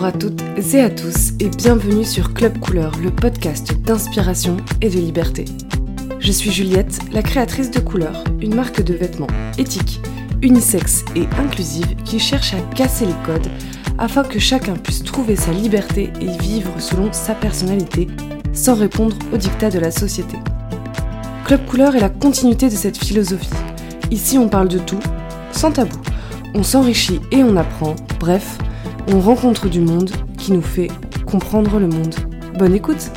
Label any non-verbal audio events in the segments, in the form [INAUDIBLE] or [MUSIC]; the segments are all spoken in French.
Bonjour à toutes et à tous et bienvenue sur Club Couleur, le podcast d'inspiration et de liberté. Je suis Juliette, la créatrice de Couleur, une marque de vêtements éthique, unisexe et inclusive qui cherche à casser les codes afin que chacun puisse trouver sa liberté et vivre selon sa personnalité sans répondre aux dictats de la société. Club Couleur est la continuité de cette philosophie. Ici on parle de tout, sans tabou. On s'enrichit et on apprend, bref, on rencontre du monde qui nous fait comprendre le monde. Bonne écoute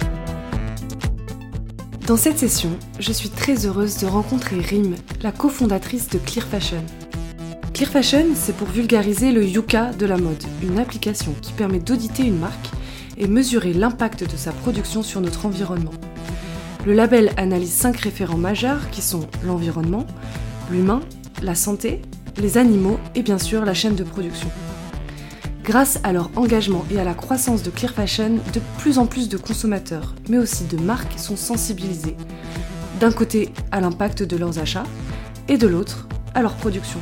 Dans cette session, je suis très heureuse de rencontrer Rim, la cofondatrice de Clear Fashion. Clear Fashion, c'est pour vulgariser le Yuka de la mode, une application qui permet d'auditer une marque et mesurer l'impact de sa production sur notre environnement. Le label analyse cinq référents majeurs qui sont l'environnement, l'humain, la santé, les animaux et bien sûr la chaîne de production. Grâce à leur engagement et à la croissance de Clear Fashion, de plus en plus de consommateurs, mais aussi de marques, sont sensibilisés. D'un côté à l'impact de leurs achats, et de l'autre à leur production.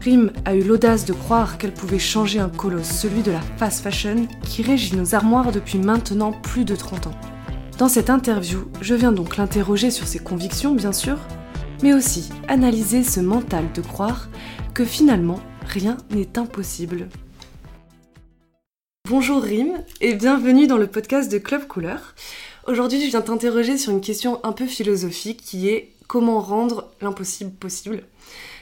Rim a eu l'audace de croire qu'elle pouvait changer un colosse, celui de la fast fashion, qui régit nos armoires depuis maintenant plus de 30 ans. Dans cette interview, je viens donc l'interroger sur ses convictions, bien sûr, mais aussi analyser ce mental de croire que finalement, rien n'est impossible. Bonjour Rim et bienvenue dans le podcast de Club Couleur. Aujourd'hui, je viens t'interroger sur une question un peu philosophique qui est comment rendre l'impossible possible.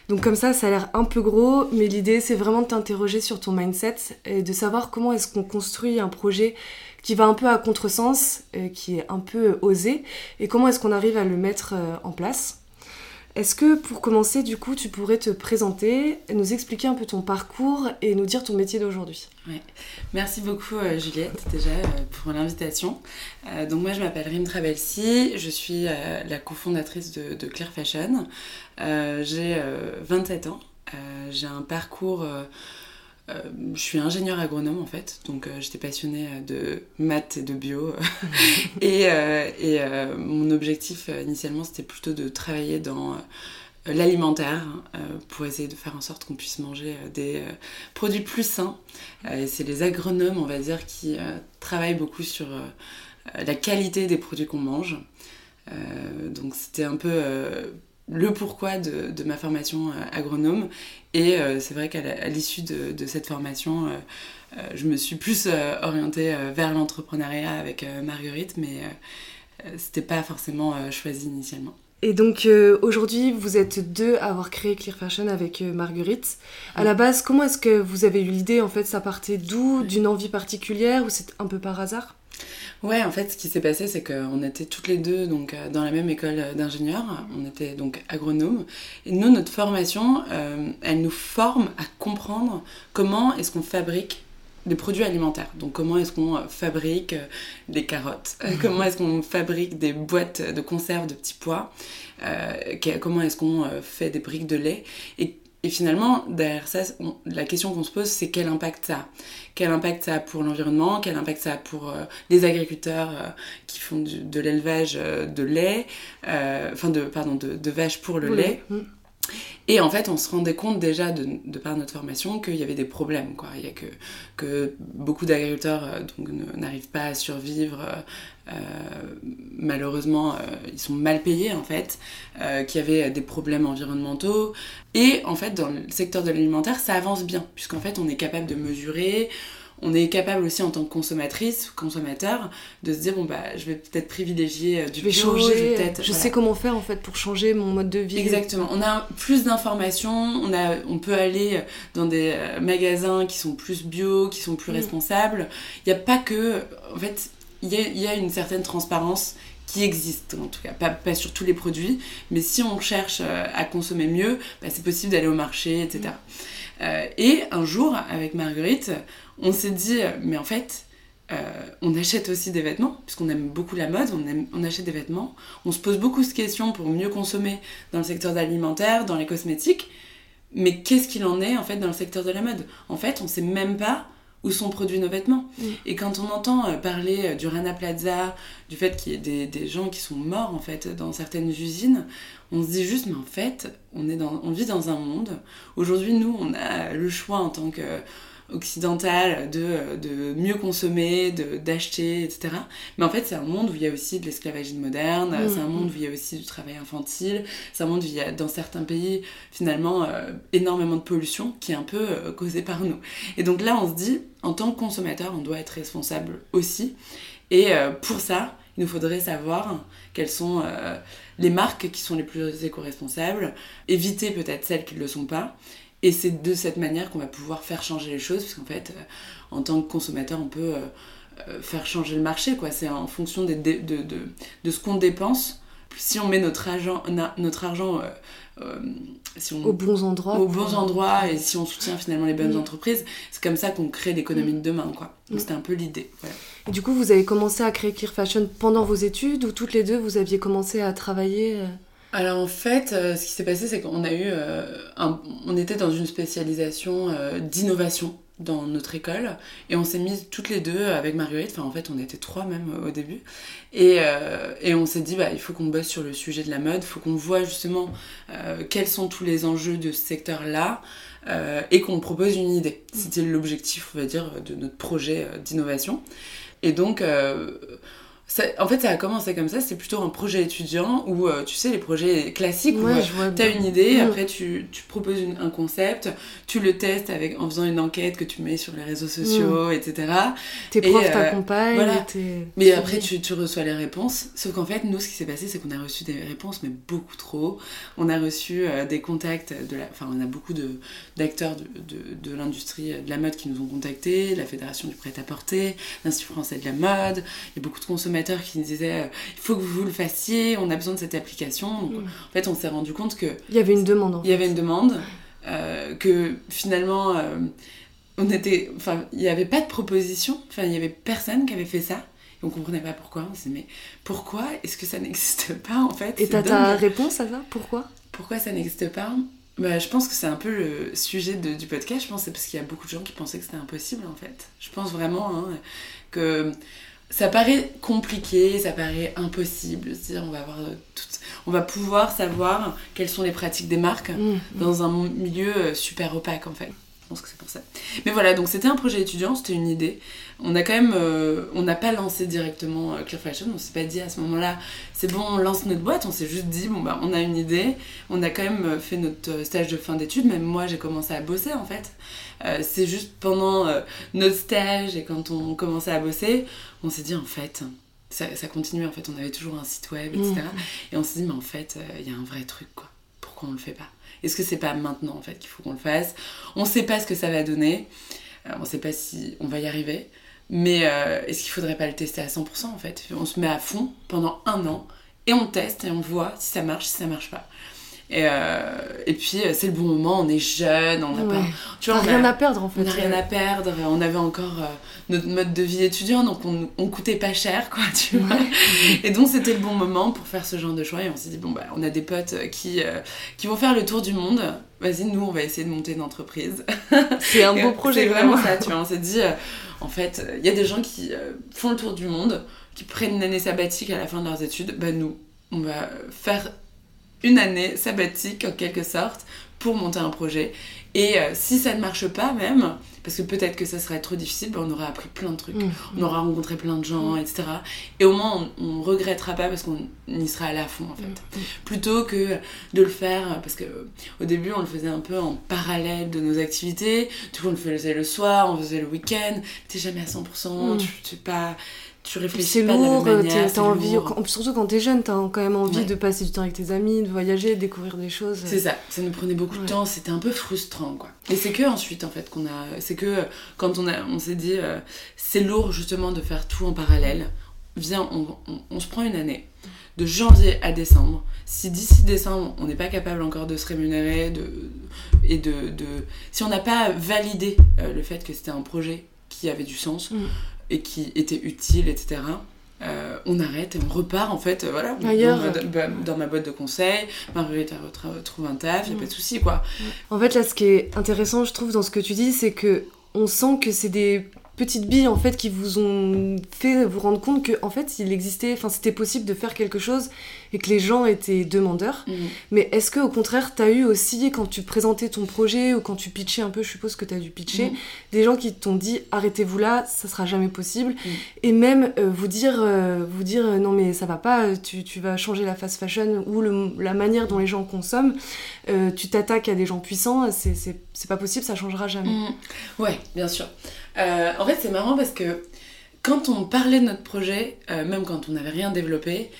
Donc comme ça, ça a l'air un peu gros, mais l'idée c'est vraiment de t'interroger sur ton mindset et de savoir comment est-ce qu'on construit un projet qui va un peu à contresens, euh, qui est un peu osé, et comment est-ce qu'on arrive à le mettre euh, en place. Est-ce que pour commencer, du coup, tu pourrais te présenter, nous expliquer un peu ton parcours et nous dire ton métier d'aujourd'hui? Merci beaucoup euh, Juliette déjà euh, pour l'invitation. Euh, donc moi je m'appelle Rim Travelsi, je suis la cofondatrice de, de Clear Fashion. j'ai 27 ans, j'ai un parcours euh, je suis ingénieur agronome en fait, donc euh, j'étais passionnée euh, de maths et de bio. [LAUGHS] et, et mon objectif initialement c'était plutôt de travailler dans l'alimentaire pour essayer de faire en sorte qu'on puisse manger des produits plus sains. et c'est les agronomes, on va dire, qui travaillent beaucoup sur la qualité des produits qu'on mange. donc c'était un peu le pourquoi de, de, ma formation euh, agronome. Et euh, c'est vrai qu'à l'issue de, de, cette formation, euh, je me suis plus orientée vers l'entrepreneuriat avec Marguerite, mais c'était pas forcément choisi initialement. Et donc aujourd'hui, vous êtes deux à avoir créé Clear Fashion avec Marguerite. À la base, comment est-ce que vous avez eu l'idée En fait, ça partait d'où? D'une envie particulière? Ou c'est un peu par hasard? Ouais, en fait, ce qui s'est passé, c'est qu'on était toutes les deux donc euh, dans la même école d'ingénieurs. On était donc agronomes. Et nous, notre formation, euh, elle nous forme à comprendre comment est-ce qu'on fabrique des produits alimentaires. Donc comment est-ce qu'on euh, fabrique des carottes Comment est-ce qu'on fabrique des boîtes de conserve de petits pois Comment est-ce qu'on fait des briques de lait Et et finalement, derrière ça, la question qu'on se pose, c'est quel impact ça a? Quel impact ça a pour l'environnement? Quel impact ça a pour euh, les agriculteurs euh, qui font de l'élevage euh, de lait, enfin de, pardon, de, vaches pour le lait? Mm. Et en fait, on se rendait compte déjà de, par notre formation qu'il y avait des problèmes. Il y a que, beaucoup d'agriculteurs n'arrivent pas à survivre euh, malheureusement, euh, ils sont mal payés en fait, euh, qui avaient des problèmes environnementaux. Et en fait, dans le secteur de l'alimentaire, ça avance bien, puisqu'en fait, on est capable de mesurer, on est capable aussi en tant que consommatrice, consommateur, de se dire bon bah je vais peut-être privilégier du je vais changer, je, je sais comment faire en fait pour changer mon mode de vie. Exactement. On a plus d'informations, on a, on peut aller dans des magasins qui sont plus bio, qui sont plus mm. responsables. Il n'y a pas que, en fait, il y, a, une certaine transparence qui existe en tout cas, pas, sur tous les produits, mais si on cherche euh, à consommer mieux, bah, c'est possible d'aller au marché, etc. Euh, et un jour, avec Marguerite, on s'est dit, mais en fait, euh, on achète aussi des vêtements, puisqu'on aime beaucoup la mode, on, on achète des vêtements, on se pose beaucoup de questions pour mieux consommer dans le secteur alimentaire, dans les cosmétiques, mais qu'est-ce qu'il en est en fait dans le secteur de la mode? En fait, on sait même pas où sont produits nos vêtements. Mm. Et quand on entend euh, parler euh, du Rana Plaza, du fait qu'il y ait des, gens qui sont morts en fait dans certaines usines, on se dit juste mais en fait on est dans on vit dans un monde. Aujourd'hui nous on a le choix en tant que occidentale de, de mieux consommer, d'acheter, etc. Mais en fait, c'est un monde où il y a aussi de l'esclavagisme moderne, Mm. c'est un monde où il y a aussi du travail infantile, c'est un monde où il y a dans certains pays finalement euh, énormément de pollution qui est un peu euh, causée par nous. Et donc là, on se dit, en tant que consommateur, on doit être responsable aussi. Et euh, pour ça, il nous faudrait savoir quelles sont les marques qui sont les plus éco-responsables, éviter peut-être celles qui ne le sont pas. Et c'est de cette manière qu'on va pouvoir faire changer les choses, parce qu'en fait, euh, en tant que consommateur, on peut euh, euh, faire changer le marché. quoi. C'est en fonction des de, de, de ce qu'on dépense. Si on met notre argent, notre argent euh, euh, si on, Aux bons endroits. aux bons endroits et si on soutient finalement les bonnes Mm. entreprises, c'est comme ça qu'on crée l'économie de demain. quoi. Donc Mm. c'était un peu l'idée. voilà. Et du coup, vous avez commencé à créer Clear Fashion pendant vos études ou toutes les deux, vous aviez commencé à travailler Alors en fait, euh, ce qui s'est passé, c'est qu'on a eu, euh, on était dans une spécialisation euh, d'innovation dans notre école et on s'est mis toutes les deux avec Marguerite, enfin en fait on était trois même au début et, et on s'est dit bah il faut qu'on bosse sur le sujet de la mode, il faut qu'on voit justement quels sont tous les enjeux de ce secteur-là euh, et qu'on propose une idée. C'était l'objectif, on va dire, de notre projet d'innovation. Et donc, ça- en fait, ça a commencé comme ça. C'est plutôt un projet étudiant où, euh, tu sais, les projets classiques où Ouais, euh, T'as bien. une idée, Mm. après tu, tu proposes une- un concept, tu le testes avec, en faisant une enquête que tu mets sur les réseaux sociaux, etc. Tes et, profs euh, t'accompagnent. voilà. Mais tu après, tu, tu reçois les réponses. Sauf qu'en fait, nous, ce qui s'est passé, c'est qu'on a reçu des réponses, mais beaucoup trop. On a reçu euh, des contacts de la. Enfin, on a beaucoup d'acteurs de, de, de l'industrie de la mode qui nous ont contactés, la Fédération du prêt-à-porter, l'Institut français de la mode. Il y a beaucoup de consommateurs qui nous disaient euh, il faut que vous le fassiez, on a besoin de cette application. Donc, Mm. en fait, on s'est rendu compte que Il y avait une demande. en il y avait une demande, euh, que finalement, euh, on était, enfin, il n'y avait pas de proposition, enfin, il n'y avait personne qui avait fait ça. Et on comprenait pas pourquoi. On s'est dit, mais pourquoi est-ce que ça n'existe pas en fait? Et t'as ta réponse à ça Pourquoi? Pourquoi ça n'existe pas? Bah, Je pense que c'est un peu le sujet de- du podcast. Je pense que c'est parce qu'il y a beaucoup de gens qui pensaient que c'était impossible en fait. Je pense vraiment hein, que ça paraît compliqué, ça paraît impossible. on va avoir euh, toutes- on va pouvoir savoir quelles sont les pratiques des marques Mm. dans un milieu euh, super opaque en fait. Je pense que c'est pour ça. Mais voilà, donc c'était un projet étudiant, c'était une idée. On a quand même, euh, on n'a pas lancé directement euh, Clear Fashion, on s'est pas dit à ce moment-là, c'est bon, on lance notre boîte, on s'est juste dit, bon bah on a une idée, on a quand même euh, fait notre stage de fin d'études, même moi j'ai commencé à bosser en fait. Euh, c'est juste pendant euh, notre stage et quand on commençait à bosser, on s'est dit en fait, ça, ça continuait en fait, on avait toujours un site web, etc. Mm. Et on s'est dit, mais en fait, euh, il y a un vrai truc, quoi. Pourquoi on le fait pas? Est-ce que c'est pas maintenant, en fait, qu'il faut qu'on le fasse? On sait pas ce que ça va donner. Euh, on sait pas si on va y arriver. Mais euh, est-ce qu'il faudrait pas le tester à 100% en fait? On se met à fond pendant un an et on teste et on voit si ça marche, si ça marche pas. Et, euh, et puis euh, c'est le bon moment, on est jeune, on n'a Ouais. pas. Tu vois, on a- rien à perdre en fait. on n'a rien à perdre, on avait encore euh, notre mode de vie étudiant, donc on, on coûtait pas cher, quoi, tu vois. Et donc c'était le bon moment pour faire ce genre de choix, et on s'est dit, bon, bah, on a des potes qui, euh, qui vont faire le tour du monde, vas-y, nous, on va essayer de monter une entreprise. [LAUGHS] C'est un beau projet. C'est vraiment ça, tu vois. On s'est dit, en fait, il y a des gens qui font le tour du monde, qui prennent une année sabbatique à la fin de leurs études, bah nous, on va faire une année sabbatique en quelque sorte pour monter un projet. Et euh, si ça ne marche pas même, parce que peut-être que ça serait trop difficile, bah, on aura appris plein de trucs. Mm. On aura rencontré plein de gens, etc. Et au moins, on, on regrettera pas parce qu'on y sera à fond, en fait. Mm. Plutôt que de le faire, parce que au début, on le faisait un peu en parallèle de nos activités. Du coup, on le faisait le soir, on faisait le week-end. T'es jamais à 100%, Mm. tu, tu, pas, tu réfléchis C'est pas lourd, de la même manière. t'as c'est envie, lourd. quand- surtout quand t'es jeune, t'as quand même envie Ouais. de passer du temps avec tes amis, de voyager, de découvrir des choses. C'est ça, ça nous prenait beaucoup Ouais. de temps, c'était un peu frustrant quoi. Et c'est que ensuite en fait qu'on a, c'est que quand on a, on s'est dit euh, c'est lourd justement de faire tout en parallèle. Viens, on, on- on se prend une année de janvier à décembre. Si d'ici décembre on n'est pas capable encore de se rémunérer, de et de, de si on n'a pas validé euh, le fait que c'était un projet qui avait du sens Mm. Et qui était utile, etc. euh, on arrête et on repart en fait, euh, voilà, Ailleurs. dans, ma, bah, dans ma boîte de conseil. Marguerite trouve un taf, y a Mm. pas de souci quoi. En fait, là, ce qui est intéressant, je trouve, dans ce que tu dis, c'est que on sent que c'est des petites billes en fait qui vous ont fait vous rendre compte que en fait il existait, enfin c'était possible de faire quelque chose et que les gens étaient demandeurs. Mhm. Mais est-ce que au contraire t'as eu aussi quand tu présentais ton projet ou quand tu pitchais un peu, je suppose que t'as dû pitcher, Mhm. des gens qui t'ont dit arrêtez-vous là, ça sera jamais possible, Mhm. et même euh, vous dire euh, vous dire euh, non mais ça va pas, tu, tu vas changer la fast fashion ou le- la manière dont les gens consomment, euh, tu t'attaques à des gens puissants, c'est- pas possible, ça changera jamais. Ouais, bien sûr. Euh, en fait, c'est marrant parce que quand on parlait de notre projet, euh, même quand on n'avait rien développé,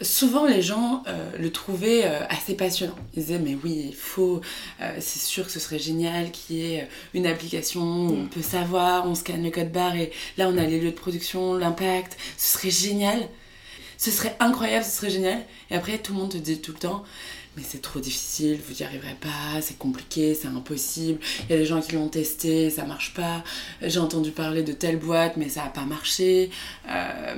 souvent les gens euh, le trouvaient euh, assez passionnant. Ils disaient, mais oui, il faut, euh, c'est sûr que ce serait génial qu'il y ait une application où on peut savoir, on scanne le code barre et là on a les lieux de production, l'impact, ce serait génial. Ce serait incroyable, ce serait génial. Et après, tout le monde te dit tout le temps, mais c'est trop difficile, vous n'y arriverez pas, c'est compliqué, c'est impossible. Il y a des gens qui l'ont testé, ça marche pas. J'ai entendu parler de telle boîte, mais ça n'a pas marché. Euh,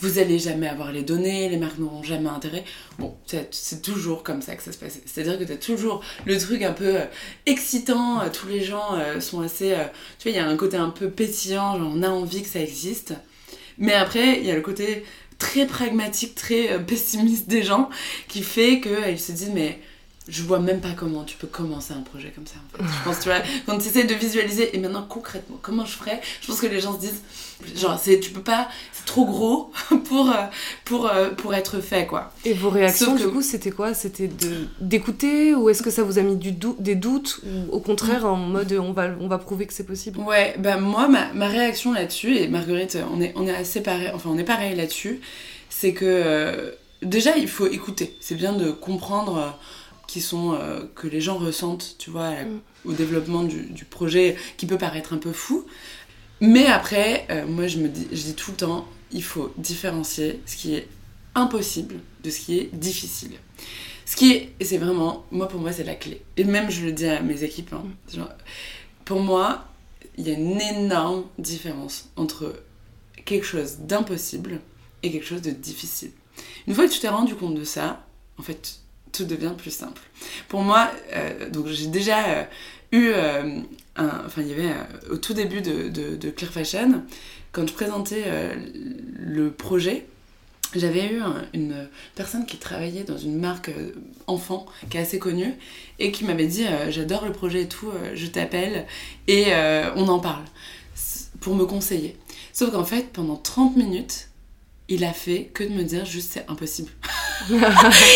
vous allez jamais avoir les données, les marques n'auront jamais intérêt. Bon, c'est toujours comme ça que ça se passe. C'est-à-dire que tu as toujours le truc un peu euh, excitant, euh, tous les gens sont assez... tu vois, il y a un côté un peu pétillant, on a envie que ça existe. Mais après, il y a le côté très pragmatique, très euh, pessimiste des gens qui fait qu'ils se disent mais je vois même pas comment tu peux commencer un projet comme ça en fait. Je pense tu vois quand tu essaies de visualiser et maintenant concrètement comment je ferais, je pense que les gens se disent genre c'est tu peux pas c'est trop gros [LAUGHS] pour euh, pour euh, pour être fait quoi. Et vos réactions, du coup, c'était quoi? C'était de d'écouter ou est-ce que ça vous a mis du dou- des doutes ou au contraire en mode on va on va prouver que c'est possible? Ouais, bah moi, ma, ma réaction là-dessus, et Marguerite, on est, on est assez pareil, enfin on est pareil là-dessus, c'est que euh, déjà il faut écouter. C'est bien de comprendre euh, qui sont, euh, que les gens ressentent, tu vois, la- Mm. au développement du, du projet qui peut paraître un peu fou. Mais après, euh, moi je me dis, je dis tout le temps, il faut différencier ce qui est impossible de ce qui est difficile. Ce qui est, c'est vraiment, moi pour moi c'est la clé. Et même je le dis à mes équipes, hein, genre, pour moi, il y a une énorme différence entre quelque chose d'impossible et quelque chose de difficile. Une fois que tu t'es rendu compte de ça, en fait, tout devient plus simple. Pour moi, euh, donc j'ai déjà euh, eu, euh, enfin il y avait au tout début de, Clear Fashion, quand je présentais le projet, j'avais eu un- une personne qui travaillait dans une marque enfant qui est assez connue et qui m'avait dit j'adore le projet et tout, je t'appelle et on en parle pour me conseiller. Sauf qu'en fait, pendant 30 minutes, il a fait que de me dire juste c'est impossible. [LAUGHS] [LAUGHS]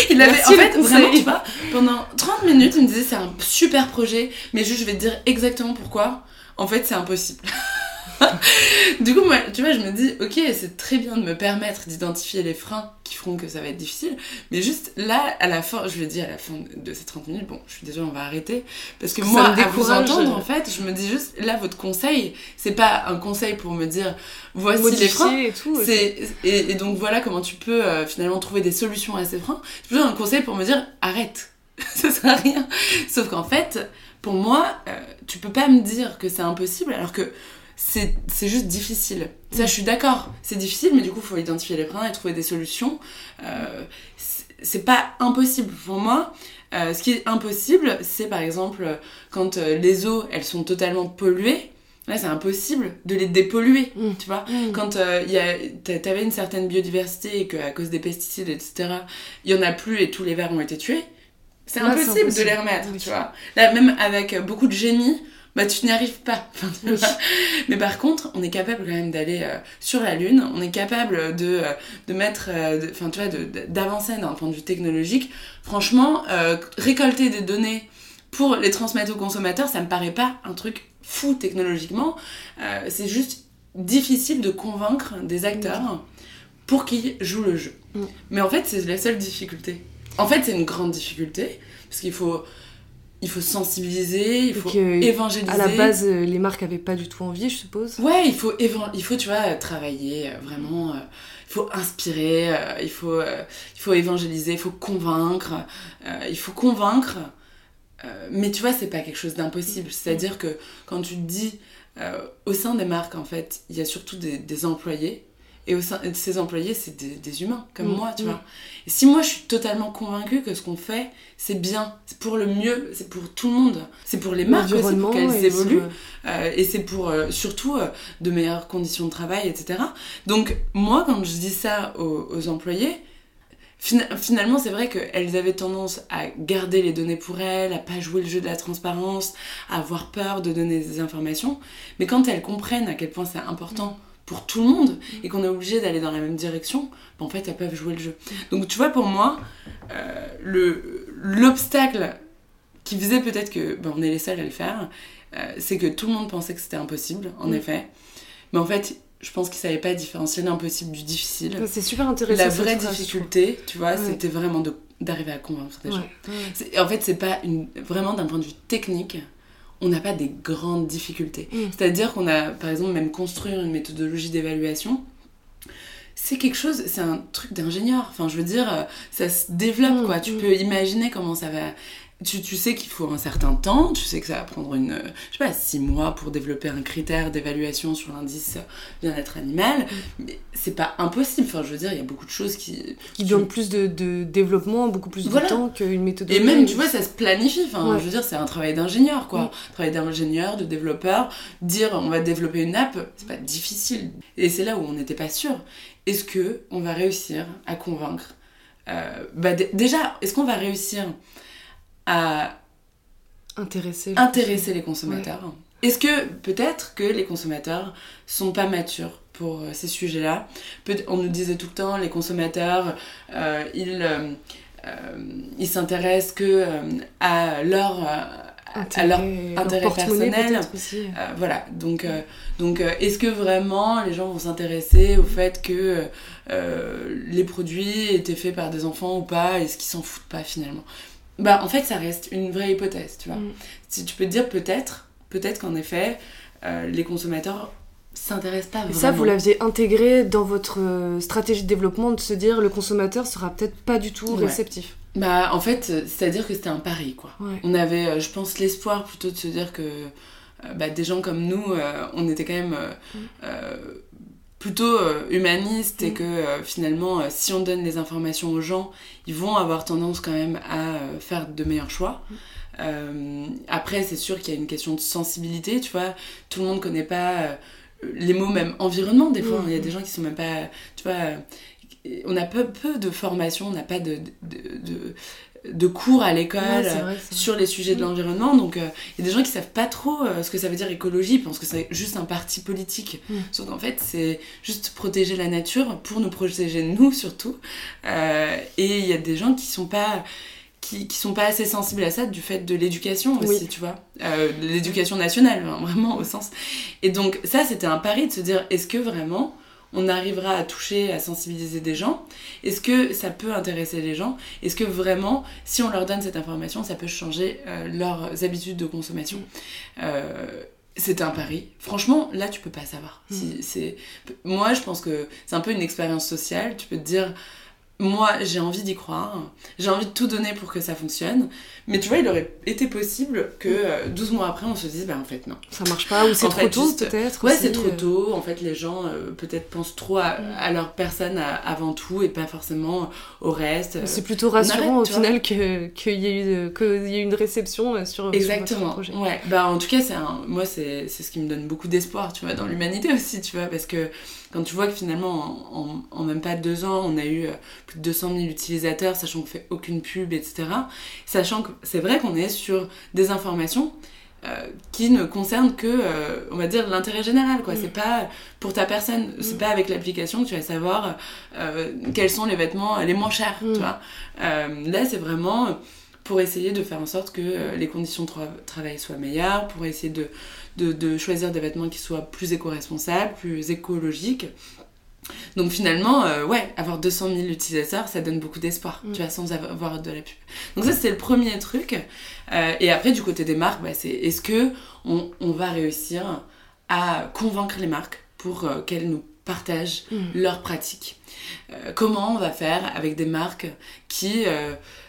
il avait, Merci en fait, vraiment, tu vois, pendant 30 minutes, il me disait c'est un super projet, mais juste je vais te dire exactement pourquoi. En fait, c'est impossible. [LAUGHS] [LAUGHS] du coup, moi, tu vois, je me dis, ok, c'est très bien de me permettre d'identifier les freins qui feront que ça va être difficile, mais juste là, à la fin, je ai dit à la fin de ces 30 minutes, bon, je suis désolée, on va arrêter, parce que moi, à vous entendre, en fait, je me dis juste, là, votre conseil, c'est pas un conseil pour me dire, voici les freins, Modifier et tout. c'est, et, et donc voilà comment tu peux euh, finalement trouver des solutions à ces freins. C'est plutôt un conseil pour me dire arrête, [LAUGHS] ça sert à rien. Sauf qu'en fait, pour moi, euh, tu peux pas me dire que c'est impossible alors que c'est, juste difficile. Ça, je suis d'accord, c'est difficile, mais du coup, il faut identifier les freins et trouver des solutions. Euh, c'est, pas impossible pour moi. Euh, ce qui est impossible, c'est par exemple quand euh, les eaux, elles sont totalement polluées. Là, c'est impossible de les dépolluer, Mm. tu vois Mm. quand il y a- t'a- t'avais une certaine biodiversité et qu'à cause des pesticides, etc., il y en a plus et tous les vers ont été tués, c'est impossible, de les remettre, Oui. tu vois. Là, même avec beaucoup de génie, bah tu n'y arrives pas. [LAUGHS] Oui. Mais par contre, on est capable quand même d'aller euh, sur la Lune, on est capable de, euh, de mettre, euh, enfin tu vois, d'avancer d'un point de vue technologique. Franchement, récolter des données pour les transmettre aux consommateurs, ça me paraît pas un truc fou technologiquement. C'est juste difficile de convaincre des acteurs pour qu'ils jouent le jeu. Mm. Mais en fait, c'est la seule difficulté. En fait, c'est une grande difficulté parce qu'il faut, il faut sensibiliser, il faut que, évangéliser. À la base, euh, les marques avaient pas du tout envie, je suppose. Ouais, il faut, il faut tu vois, euh, travailler euh, vraiment. euh, il faut inspirer, euh, il, faut, euh, il faut évangéliser, il faut convaincre. il faut convaincre. mais tu vois, c'est pas quelque chose d'impossible. C'est-à-dire que quand tu te dis, au sein des marques, en fait, il y a surtout des, des employés. Et au sein de ces employés, c'est des, humains, comme Mm, moi, tu mm. vois. Et si moi, je suis totalement convaincue que ce qu'on fait, c'est bien, c'est pour le mieux, c'est pour tout le monde, c'est pour les marques, aussi, pour qu'elles évoluent, sur- euh, et c'est pour euh, surtout euh, de meilleures conditions de travail, etc. Donc, moi, quand je dis ça aux, aux employés, fina- finalement, c'est vrai qu'elles avaient tendance à garder les données pour elles, à pas jouer le jeu de la transparence, à avoir peur de donner des informations. Mais quand elles comprennent à quel point c'est important pour tout le monde et qu'on est obligé d'aller dans la même direction, ben, en fait, elles peuvent jouer le jeu. Donc, tu vois, pour moi, euh, le l'obstacle qui faisait peut-être que ben, on est les seuls à le faire, euh, c'est que tout le monde pensait que c'était impossible, en Mm. effet. Mais en fait, je pense qu'ils savaient pas différencier l'impossible du difficile. C'est super intéressant. La vraie difficulté, tu vois, Ouais. c'était vraiment d'arriver à convaincre des gens. Ouais, En fait, c'est pas une vraiment d'un point de vue technique, on n'a pas des grandes difficultés. Mm. C'est-à-dire qu'on a, par exemple, même construire une méthodologie d'évaluation. C'est quelque chose, c'est un truc d'ingénieur. Enfin, je veux dire, euh, ça se développe, Mm, quoi. Tu mm. peux imaginer comment ça va. Tu, tu sais qu'il faut un certain temps, tu sais que ça va prendre une, euh, je sais pas, six mois pour développer un critère d'évaluation sur l'indice bien-être animal. Mm. Mais c'est pas impossible. Enfin, je veux dire, il y a beaucoup de choses qui, Qui demande plus de, de développement, beaucoup plus Voilà. de temps qu'une méthode. Et même, tu vois, ça se planifie. Enfin, Ouais. je veux dire, c'est un travail d'ingénieur, quoi. Mm. Travail d'ingénieur, de développeur. Dire, on va développer une app, c'est pas difficile. Et c'est là où on n'était pas sûr. Est-ce que on va réussir à convaincre euh, bah, Déjà, est-ce qu'on va réussir à Intéresser. intéresser les consommateurs Est-ce que peut-être que les consommateurs sont pas matures pour euh, ces sujets-là? On nous disait tout le temps, les consommateurs, euh, ils, euh, euh, ils s'intéressent que à leur... à leur intérêt personnel. aussi. euh, voilà, donc, euh, donc euh, est-ce que vraiment les gens vont s'intéresser au fait que les produits étaient faits par des enfants ou pas Est-ce qu'ils s'en foutent pas finalement? Bah en fait ça reste une vraie hypothèse, tu vois. Mm. Si tu peux te dire peut-être, peut-être qu'en effet euh, les consommateurs s'intéressent pas Et vraiment. ça, vous l'aviez intégré dans votre euh, stratégie de développement de se dire le consommateur sera peut-être pas du tout Ouais. réceptif. Bah en fait euh, c'est-à-dire que c'était un pari quoi. Ouais. On avait, je pense, l'espoir plutôt de se dire que bah, des gens comme nous, euh, on était quand même euh, Mm. Plutôt euh, humanistes et Mm. que euh, finalement, euh, si on donne les informations aux gens, ils vont avoir tendance quand même à faire de meilleurs choix. Mm. Euh, après, c'est sûr qu'il y a une question de sensibilité, tu vois. Tout le monde connaît pas les mots même environnement, des fois. Mm. Il y a des gens qui sont même pas, tu vois. on a peu, peu de formation, on n'a pas de, de, de, de cours à l'école Ouais, vrai. sur les sujets de Mm. l'environnement. Donc, euh, il y a des gens qui savent pas trop euh, ce que ça veut dire écologie, ils pensent que c'est juste un parti politique. Mm. Sauf qu'en fait, c'est juste protéger la nature pour nous protéger nous surtout. Euh, et il y a des gens qui sont pas. Qui, qui sont pas assez sensibles à ça du fait de l'éducation aussi, Oui. tu vois. Euh, de l'éducation nationale, hein, vraiment au sens. Et donc, ça, c'était un pari de se dire est-ce que vraiment on arrivera à toucher, à sensibiliser des gens Est-ce que ça peut intéresser les gens? Est-ce que vraiment, si on leur donne cette information, ça peut changer euh, leurs habitudes de consommation? Euh, C'est un pari. Franchement, là, tu peux pas savoir. Mm. Si, c'est... Moi, je pense que c'est un peu une expérience sociale. Tu peux te dire, moi, j'ai envie d'y croire. J'ai envie de tout donner pour que ça fonctionne. Mais tu vois, il aurait été possible que euh, 12 mois après, on se dise, bah en fait, non. Ça marche pas, ou c'est trop fait, tôt juste- peut-être. Ouais, c'est trop euh. tôt. En fait, les gens euh, peut-être pensent trop à, Mm. à leur personne à- avant tout et pas forcément au reste. C'est plutôt rassurant arrête, au final que- qu'il y, ait eu- qu'il y ait une réception euh, sur, sur Exactement. projet. Ouais. Bah en tout cas, un... moi c'est ce qui me donne beaucoup d'espoir, tu vois, dans l'humanité [LAUGHS] aussi, tu vois, parce que quand tu vois que finalement en, en- en même pas deux ans, on a eu euh, plus de 200 000 utilisateurs, sachant qu'on fait aucune pub, etc. Sachant que c'est vrai qu'on est sur des informations. euh, qui ne concernent que, euh, on va dire, l'intérêt général, quoi. Mm. C'est pas pour ta personne, c'est Mm. pas avec l'application que tu vas savoir euh, quels sont les vêtements les moins chers, Mm. tu vois. Là, c'est vraiment pour essayer de faire en sorte que les conditions de tra- travail soient meilleures, pour essayer de, de, de choisir des vêtements qui soient plus éco-responsables, plus écologiques. Donc finalement, euh, ouais, avoir 200 000 utilisateurs, ça donne beaucoup d'espoir, Mm. tu vois, sans avoir de la pub. Donc ça, c'est le premier truc. Euh, et après, du côté des marques, bah, c'est est-ce que on, on va réussir à convaincre les marques pour euh, qu'elles nous partagent Mm. leurs pratiques? Comment on va faire avec des marques qui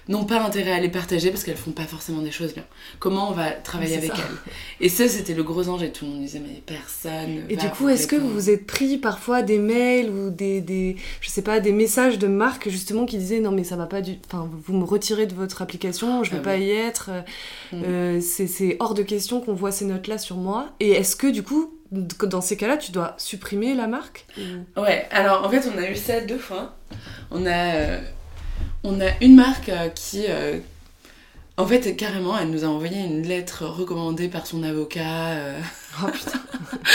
n'ont pas intérêt à les partager parce qu'elles font pas forcément des choses bien Comment on va travailler avec ça. elles? Et ça, c'était le gros enjeu. Tout le monde disait, mais personne. Et du coup, est-ce que vous vous êtes pris parfois des mails ou des, des, je sais pas, des messages de marques justement qui disaient non mais ça va pas du, enfin vous me retirez de votre application, je veux Ah pas oui. y être, euh, Mm. euh, c'est hors de question qu'on voit ces notes là sur moi. Et est-ce que du coup, dans ces cas-là, tu dois supprimer la marque? Ou- Ouais, alors en fait, on a eu ça deux fois. On a, euh, on a une marque euh, qui. euh, en fait, carrément, elle nous a envoyé une lettre recommandée par son avocat. euh. Oh putain.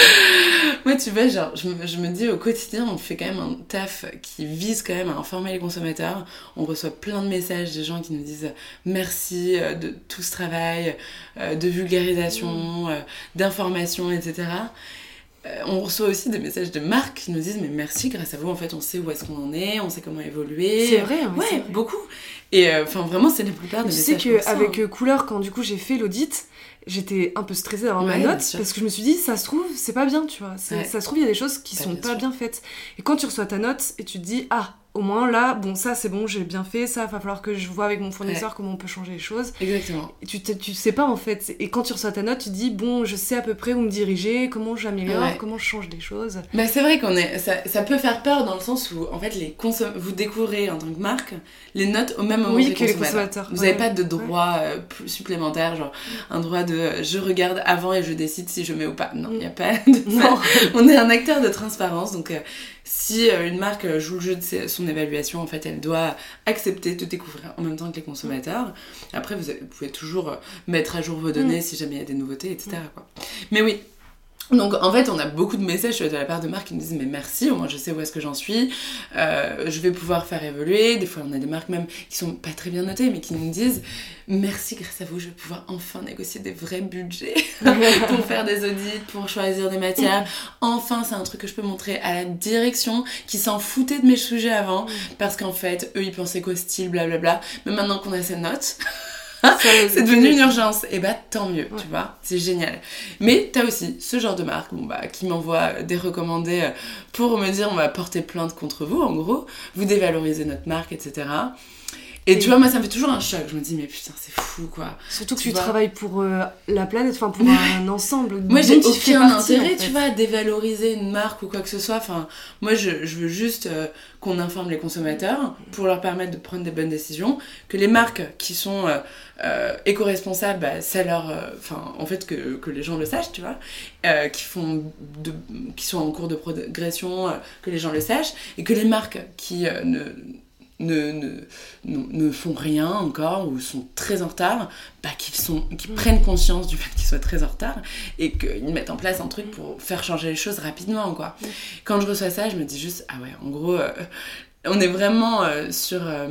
[LAUGHS] Moi, tu vois, genre, je, me- je me dis au quotidien, on fait quand même un taf qui vise quand même à informer les consommateurs. On reçoit plein de messages de gens qui nous disent merci de tout ce travail, de vulgarisation, euh, d'information, etc. Euh, on reçoit aussi des messages de marques qui nous disent mais merci, grâce à vous, en fait, on sait où est-ce qu'on en est, on sait comment évoluer. C'est vrai, hein, Ouais, vrai. beaucoup. Et euh, enfin, vraiment, c'est la plupart des Tu sais messages. comme ça, qu'avec hein. euh, Couleur, quand du coup j'ai fait l'audit, j'étais un peu stressée d'avoir ma Ouais, note parce que je me suis dit, ça se trouve, c'est pas bien, tu vois. Ouais. Ça se trouve, il y a des choses qui sont pas sûr. bien faites. Et quand tu reçois ta note et tu te dis, ah, au moins là, bon, ça c'est bon, j'ai bien fait, ça va falloir que je vois avec mon fournisseur comment on peut changer les choses. Exactement. Et tu, tu sais pas en fait. Et quand tu reçois ta note, tu dis, bon, je sais à peu près où me diriger, comment j'améliore, Ouais. comment je change des choses. Bah, c'est vrai qu'on est. Ça, ça peut faire peur dans le sens où, en fait, les consom- vous découvrez en tant que marque les notes au même moment Oui, que que les consommateurs. Vous Ouais. n'avez pas de droit euh, supplémentaire, genre un droit de je regarde avant et je décide si je mets ou pas. Non, il Mm. n'y a pas de. [LAUGHS] Non. [LAUGHS] On est un acteur de transparence, donc euh, si euh, une marque euh, joue le jeu de son évaluation, en fait, elle doit accepter de découvrir en même temps que les consommateurs. Après, vous, pouvez toujours euh, mettre à jour vos données si jamais il y a des nouveautés, etc. quoi. Mais oui. Donc en fait on a beaucoup de messages de la part de marques qui nous disent mais merci au moins je sais où est-ce que j'en suis Euh, je vais pouvoir faire évoluer des fois on a des marques même qui sont pas très bien notées mais qui nous disent merci grâce à vous je vais pouvoir enfin négocier des vrais budgets [LAUGHS] pour faire des audits, pour choisir des matières. Enfin, c'est un truc que je peux montrer à la direction qui s'en foutait de mes sujets avant parce qu'en fait, eux, ils pensaient qu'au style, blablabla. Mais maintenant qu'on a ces notes, [LAUGHS] c'est devenu une urgence. Et bah, tant mieux, Ouais. tu vois, c'est génial. Mais t'as aussi ce genre de marque bon, bah, qui m'envoie des recommandés euh, pour me dire on va porter plainte contre vous, en gros, vous dévalorisez notre marque, etc. Et, Et- tu vois, moi, ça me fait toujours un choc. Je me dis, mais putain, c'est fou, quoi. Surtout que Tu travailles pour euh, la planète, enfin pour un ensemble. Moi, j'ai aucun partie, intérêt, en fait. tu vois, à dévaloriser une marque ou quoi que ce soit. Enfin, moi, je, je veux juste euh, qu'on informe les consommateurs pour leur permettre de prendre des bonnes décisions. Que les marques qui sont euh, éco-responsables, bah, ça leur... Enfin, en fait, que, que les gens le sachent, tu vois. Qui, font de, qui sont en cours de progression, que les gens le sachent. Et que les marques qui ne... Ne, ne, ne, font rien encore ou sont très en retard, bah, qu'ils qu'ils Mm. prennent conscience du fait qu'ils soient très en retard et qu'ils mettent en place un truc pour faire changer les choses rapidement, quoi. Mm. Quand je reçois ça, je me dis juste, ah ouais, en gros, euh, on est vraiment euh, sur... euh,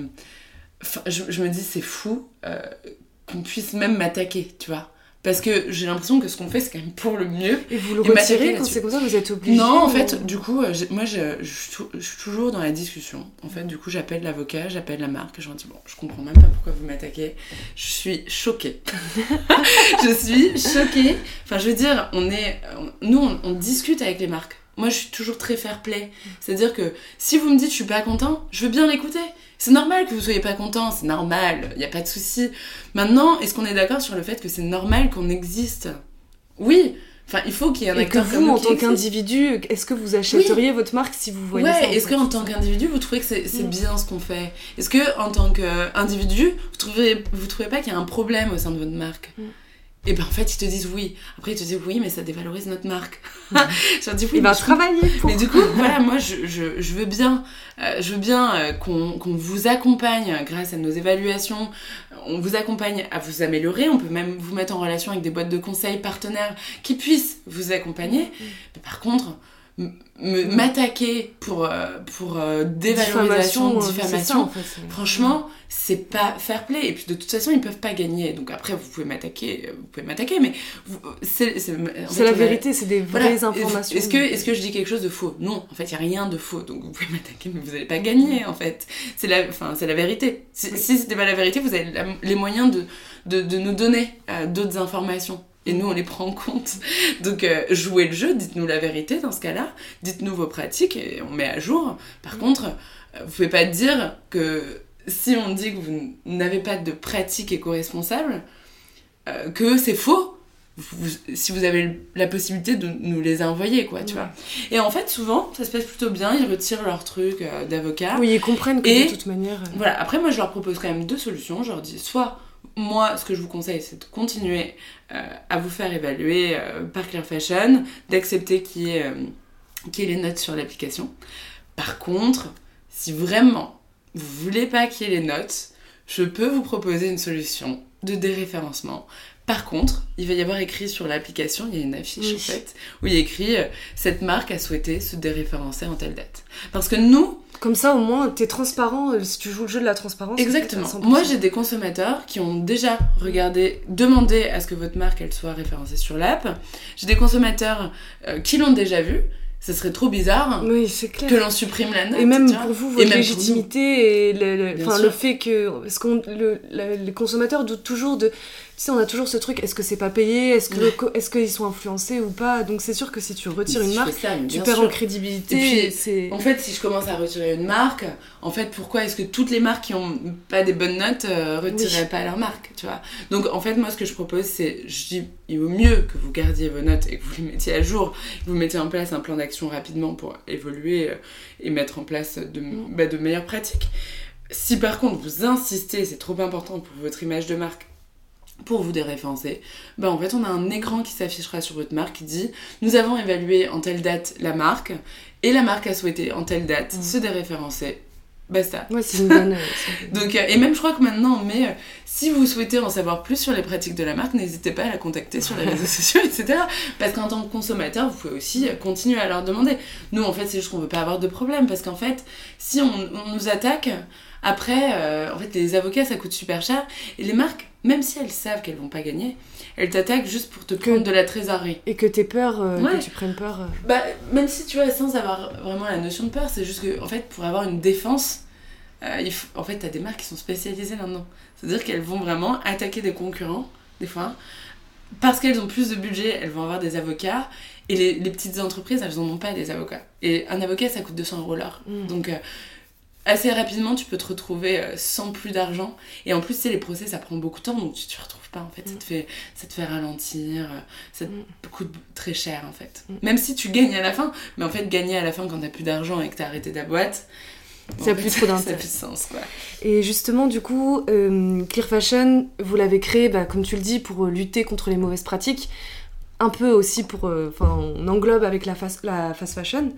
je, je me dis, c'est fou qu'on puisse même m'attaquer, tu vois. Parce que j'ai l'impression que ce qu'on fait, c'est quand même pour le mieux. Et vous le Et retirez quand c'est comme ça, vous êtes obligé Non, en ou- fait, du coup, euh, moi, je, suis toujours dans la discussion. En fait, du coup, j'appelle l'avocat, j'appelle la marque, et je leur dis, bon, je comprends même pas pourquoi vous m'attaquez. Je suis choquée. [LAUGHS] je suis choquée. Enfin, je veux dire, on est, nous, on, on discute avec les marques. Moi, je suis toujours très fair play. C'est-à-dire que si vous me dites, je suis pas content, je veux bien l'écouter. C'est normal que vous soyez pas content, c'est normal, il n'y a pas de souci. Maintenant, est-ce qu'on est d'accord sur le fait que c'est normal qu'on existe? Oui, enfin, il faut qu'il y ait un Et acteur vous, en tant qu'individu, est-ce que vous achèteriez votre marque si vous voyez ça Ouais, en est-ce qu'en tant qu'individu, vous trouvez que c'est c'est Mm. bien ce qu'on fait? Est-ce que en tant qu'individu, vous trouvez, vous trouvez pas qu'il y a un problème au sein de votre marque? Mm. Et ben en fait, ils te disent oui. Après, ils te disent oui, mais ça dévalorise notre marque. [LAUGHS] Mm. [LAUGHS] je dis oui. Il va travailler pour. mais du coup, [LAUGHS] voilà, moi, je, je, je veux bien, euh, je veux bien euh, qu'on qu'on vous accompagne grâce à nos évaluations. On vous accompagne à vous améliorer. On peut même vous mettre en relation avec des boîtes de conseils partenaires qui puissent vous accompagner. Mais par contre, m'attaquer pour, euh, pour euh, dévalorisation, euh, ça, diffamation, en fait, c'est- Franchement, c'est pas fair play. Et puis de toute façon, ils peuvent pas gagner. Donc après, vous pouvez m'attaquer, euh, vous pouvez m'attaquer, mais c'est la vérité, c'est des vraies voilà. informations. Est-ce que, est que je dis quelque chose de faux? Non, en fait, il n'y a rien de faux. Donc vous pouvez m'attaquer, mais vous n'allez pas gagner, en fait. C'est la, enfin, c'est la vérité. Si, Oui. si c'était pas la vérité, vous avez la- les moyens de, de, de nous donner euh, d'autres informations. Et nous, on les prend en compte. Donc, euh, jouez le jeu, dites-nous la vérité dans ce cas-là, dites-nous vos pratiques et on met à jour. Par contre, euh, vous pouvez pas dire que si on dit que vous n'avez pas de pratique éco-responsable, euh, que c'est faux. Vous- si vous avez la possibilité de nous les envoyer, quoi, tu Ouais. vois. Et en fait, souvent, ça se passe plutôt bien, ils retirent leur truc euh, d'avocat. Oui, ils comprennent que Et- de toute manière. euh, Voilà, après moi je leur propose quand même deux solutions. Je leur dis soit moi ce que je vous conseille c'est de continuer euh, à vous faire évaluer euh, par Clear Fashion, d'accepter qu'il y, ait, euh, qu'il y ait les notes sur l'application. Par contre, si vraiment vous voulez pas qu'il y ait les notes, je peux vous proposer une solution de déréférencement. Par contre, il va y avoir écrit sur l'application, il y a une affiche Oui. en fait, où il y a écrit cette marque a souhaité se déréférencer en telle date. Parce que nous, Comme ça, au moins, t'es transparent. euh, Si tu joues le jeu de la transparence. Exactement. c'est à 100%. Moi, j'ai des consommateurs qui ont déjà regardé, demandé à ce que votre marque elle soit référencée sur l'app. J'ai des consommateurs euh, qui l'ont déjà vu. Ce serait trop bizarre Oui, c'est clair. que l'on supprime la note. Et même pour vous, votre légitimité et le, fait que. Parce le, la- les consommateurs doutent toujours de. Sais, on a toujours ce truc est-ce que c'est pas payé Est-ce que Ouais. est-ce qu'ils sont influencés ou pas Donc c'est sûr que si tu retires une si marque, ça, tu perds sûr. en crédibilité. Et puis, c'est. En fait, si je commence à retirer une marque, en fait, pourquoi est-ce que toutes les marques qui ont pas des bonnes notes euh, retireraient Oui. pas leur marque, tu vois? Donc, en fait, moi, ce que je propose, c'est, je dis, il vaut mieux que vous gardiez vos notes et que vous les mettiez à jour, que vous mettiez en place un plan d'action rapidement pour évoluer euh, et mettre en place de, bah, de meilleures pratiques. Si par contre vous insistez, c'est trop important pour votre image de marque, pour vous déréférencer, bah en fait on a un écran qui s'affichera sur votre marque qui dit nous avons évalué en telle date la marque et la marque a souhaité en telle date Mm. se déréférencer. Basta. Ouais, c'est une bonne. euh, [LAUGHS] Donc, euh, et même je crois que maintenant, mais euh, si vous souhaitez en savoir plus sur les pratiques de la marque, n'hésitez pas à la contacter sur les [LAUGHS] réseaux sociaux, etc. Parce qu'en tant que consommateur, vous pouvez aussi continuer à leur demander. Nous, en fait, c'est juste qu'on veut pas avoir de problème. Parce qu'en fait, si on, on nous attaque, après, euh, en fait, les avocats, ça coûte super cher. Et les marques, même si elles savent qu'elles vont pas gagner, elles t'attaquent juste pour te prendre de la trésorerie. Et que t'aies peur, euh, Ouais. que tu prennes peur. euh. Bah, même si tu vois, sans avoir vraiment la notion de peur, c'est juste que, en fait, pour avoir une défense, euh, il faut- en fait, t'as des marques qui sont spécialisées là-dedans. C'est-à-dire qu'elles vont vraiment attaquer des concurrents, des fois, parce qu'elles ont plus de budget, elles vont avoir des avocats, et les, les petites entreprises, elles en ont pas des avocats. Et un avocat, ça coûte 200 euros l'heure. Mm. Donc, assez rapidement, tu peux te retrouver euh, sans plus d'argent. Et en plus, c'est les procès, ça prend beaucoup de temps, donc tu te retrouves pas, en fait. Ça, Mm. te fait, ça te fait ralentir, euh, ça te Mm. coûte très cher, en fait. Mm. Même si tu gagnes à la fin, mais en fait, gagner à la fin quand t'as plus d'argent et que t'as arrêté ta boîte, Ça a en plus trop [LAUGHS] Ça d'intérêt. a plus de sens, quoi. Et justement, du coup, euh, Clear Fashion, vous l'avez créé, bah, comme tu le dis, pour euh, lutter contre les mauvaises pratiques, un peu aussi pour. euh, Enfin, on englobe avec la fast, la fast fashion.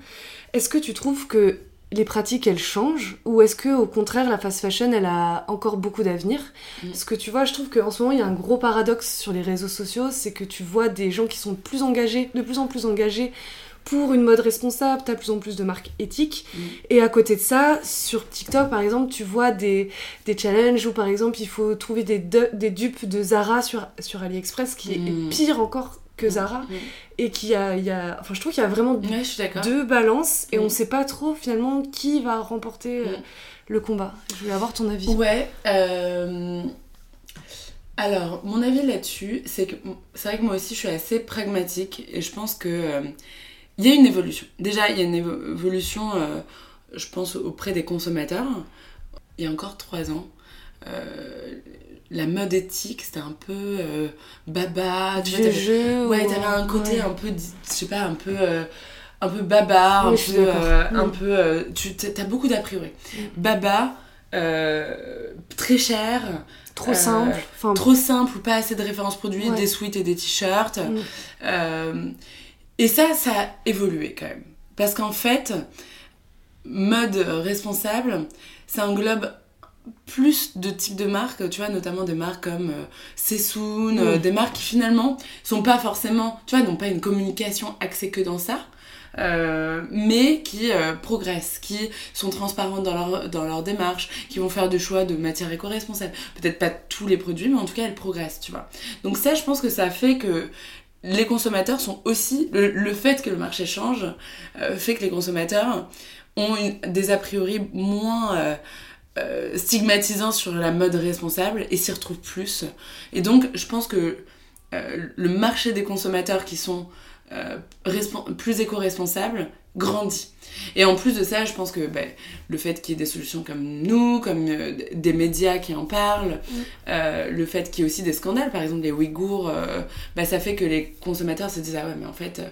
Est-ce que tu trouves que les pratiques, elles changent Ou est-ce que, au contraire, la fast fashion, elle a encore beaucoup d'avenir? Mm. Parce que tu vois, je trouve qu'en ce moment, il y a un gros paradoxe sur les réseaux sociaux, c'est que tu vois des gens qui sont plus engagés, de plus en plus engagés pour une mode responsable, t'as plus en plus de marques éthiques. Mm. Et à côté de ça, sur TikTok par exemple, tu vois des, des challenges où par exemple il faut trouver des, des dupes de Zara sur, sur AliExpress qui Mm. est pire encore que Zara. Mm. Et qui a, il y a. Enfin, je trouve qu'il y a vraiment Ouais, deux balances et Mm. on sait pas trop finalement qui va remporter euh, Mm. le combat. Je voulais avoir ton avis. Ouais. euh, Alors, mon avis là-dessus, c'est que c'est vrai que moi aussi je suis assez pragmatique et je pense que euh, il y a une évolution. Déjà, il y a une évo- évolution, euh, je pense, auprès des consommateurs. Il y a encore trois ans, euh, la mode éthique, c'était un peu euh, baba. Tu vois, jeu. Ouais, ou- t'avais un côté ouais. un peu, je sais pas, un peu, euh, un peu baba, Oui, un peu, euh, un Mm. peu, euh, tu t'as beaucoup d'a priori. Mm. Baba, euh, très cher, Trop euh, simple. Enfin, trop simple ou pas assez de références produits, Ouais. des sweats et des t-shirts. Mm. Et ça, ça a évolué quand même. Parce qu'en fait, mode responsable, ça englobe plus de types de marques, tu vois, notamment des marques comme euh, Sessoun, euh, Mm. des marques qui finalement sont pas forcément, tu vois, n'ont pas une communication axée que dans ça, euh, mais qui euh, progressent, qui sont transparentes dans leur, dans leur démarche, qui vont faire des choix de matières éco-responsables. Peut-être pas tous les produits, mais en tout cas, elles progressent, tu vois. Donc ça, je pense que ça fait que les consommateurs sont aussi... Le, le fait que le marché change fait que les consommateurs ont une- des a priori moins... euh, euh, stigmatisants sur la mode responsable et s'y retrouvent plus. Et donc, je pense que le marché des consommateurs qui sont plus éco-responsables grandit. Et en plus de ça, je pense que ben, le fait qu'il y ait des solutions comme nous, comme euh, des médias qui en parlent, mm. euh, le fait qu'il y ait aussi des scandales, par exemple les Ouïghours, euh, ben, ça fait que les consommateurs se disent Ah ouais, mais en fait,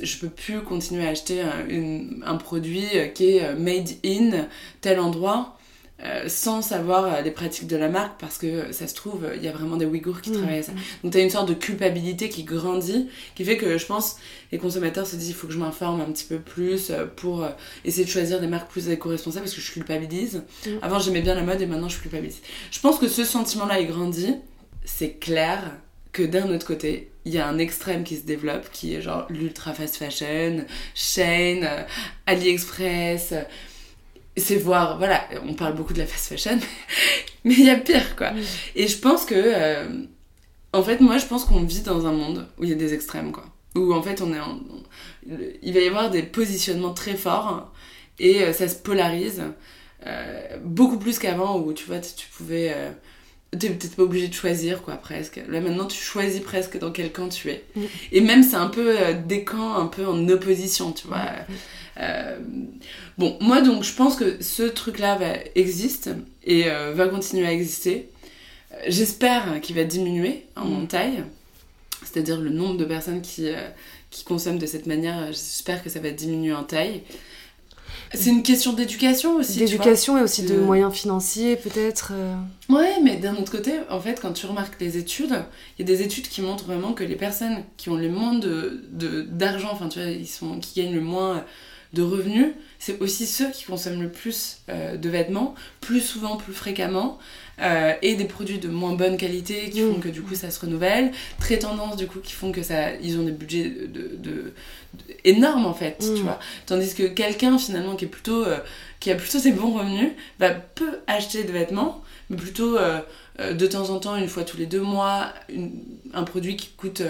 je peux plus continuer à acheter un produit qui est made in tel endroit euh, sans savoir euh, les pratiques de la marque parce que ça se trouve, il y a vraiment des Ouïghours qui mmh. travaillent à ça. Donc tu as une sorte de culpabilité qui grandit, qui fait que je pense les consommateurs se disent il faut que je m'informe un petit peu plus euh, pour essayer de choisir des marques plus éco-responsables parce que je culpabilise. Mmh. Avant j'aimais bien la mode et maintenant je culpabilise. Je pense que ce sentiment-là il grandit. C'est clair que d'un autre côté, il y a un extrême qui se développe qui est genre l'ultra fast fashion, Shane, AliExpress c'est voir, voilà, on parle beaucoup de la fast fashion, [LAUGHS] mais il y a pire, quoi. Et je pense que, euh, en fait, moi, je pense qu'on vit dans un monde où il y a des extrêmes, quoi. Où, en fait, on est il va y avoir des positionnements très forts et euh, ça se polarise euh, beaucoup plus qu'avant où, tu vois, tu pouvais... T'es peut-être pas obligé de choisir, quoi, presque. Là, maintenant, tu choisis presque dans quel camp tu es. Et même, c'est un peu des camps un peu en opposition, tu vois. Euh, bon, moi donc je pense que ce truc-là va, existe et euh, va continuer à exister. Euh, j'espère qu'il va diminuer en mm. taille, c'est-à-dire le nombre de personnes qui, qui consomment de cette manière, j'espère que ça va diminuer en taille. C'est une question d'éducation aussi. D'éducation et aussi de moyens financiers, peut-être. Ouais, mais d'un autre côté, en fait, quand tu remarques les études, il y a des études qui montrent vraiment que les personnes qui ont le moins d'argent, de, d'argent enfin, tu vois, ils sont, qui gagnent le moins de revenus, c'est aussi ceux qui consomment le plus euh, de vêtements, plus souvent, plus fréquemment, euh, et des produits de moins bonne qualité qui font que du coup ça se renouvelle, très tendance du coup qui font que ça, ils ont des budgets de, énormes en fait, tu mm. vois. Tandis que quelqu'un finalement qui est plutôt, euh, qui a plutôt [LAUGHS] ses bons revenus, va peu acheter de vêtements, mais plutôt de temps en temps, une fois tous les deux mois, un produit qui coûte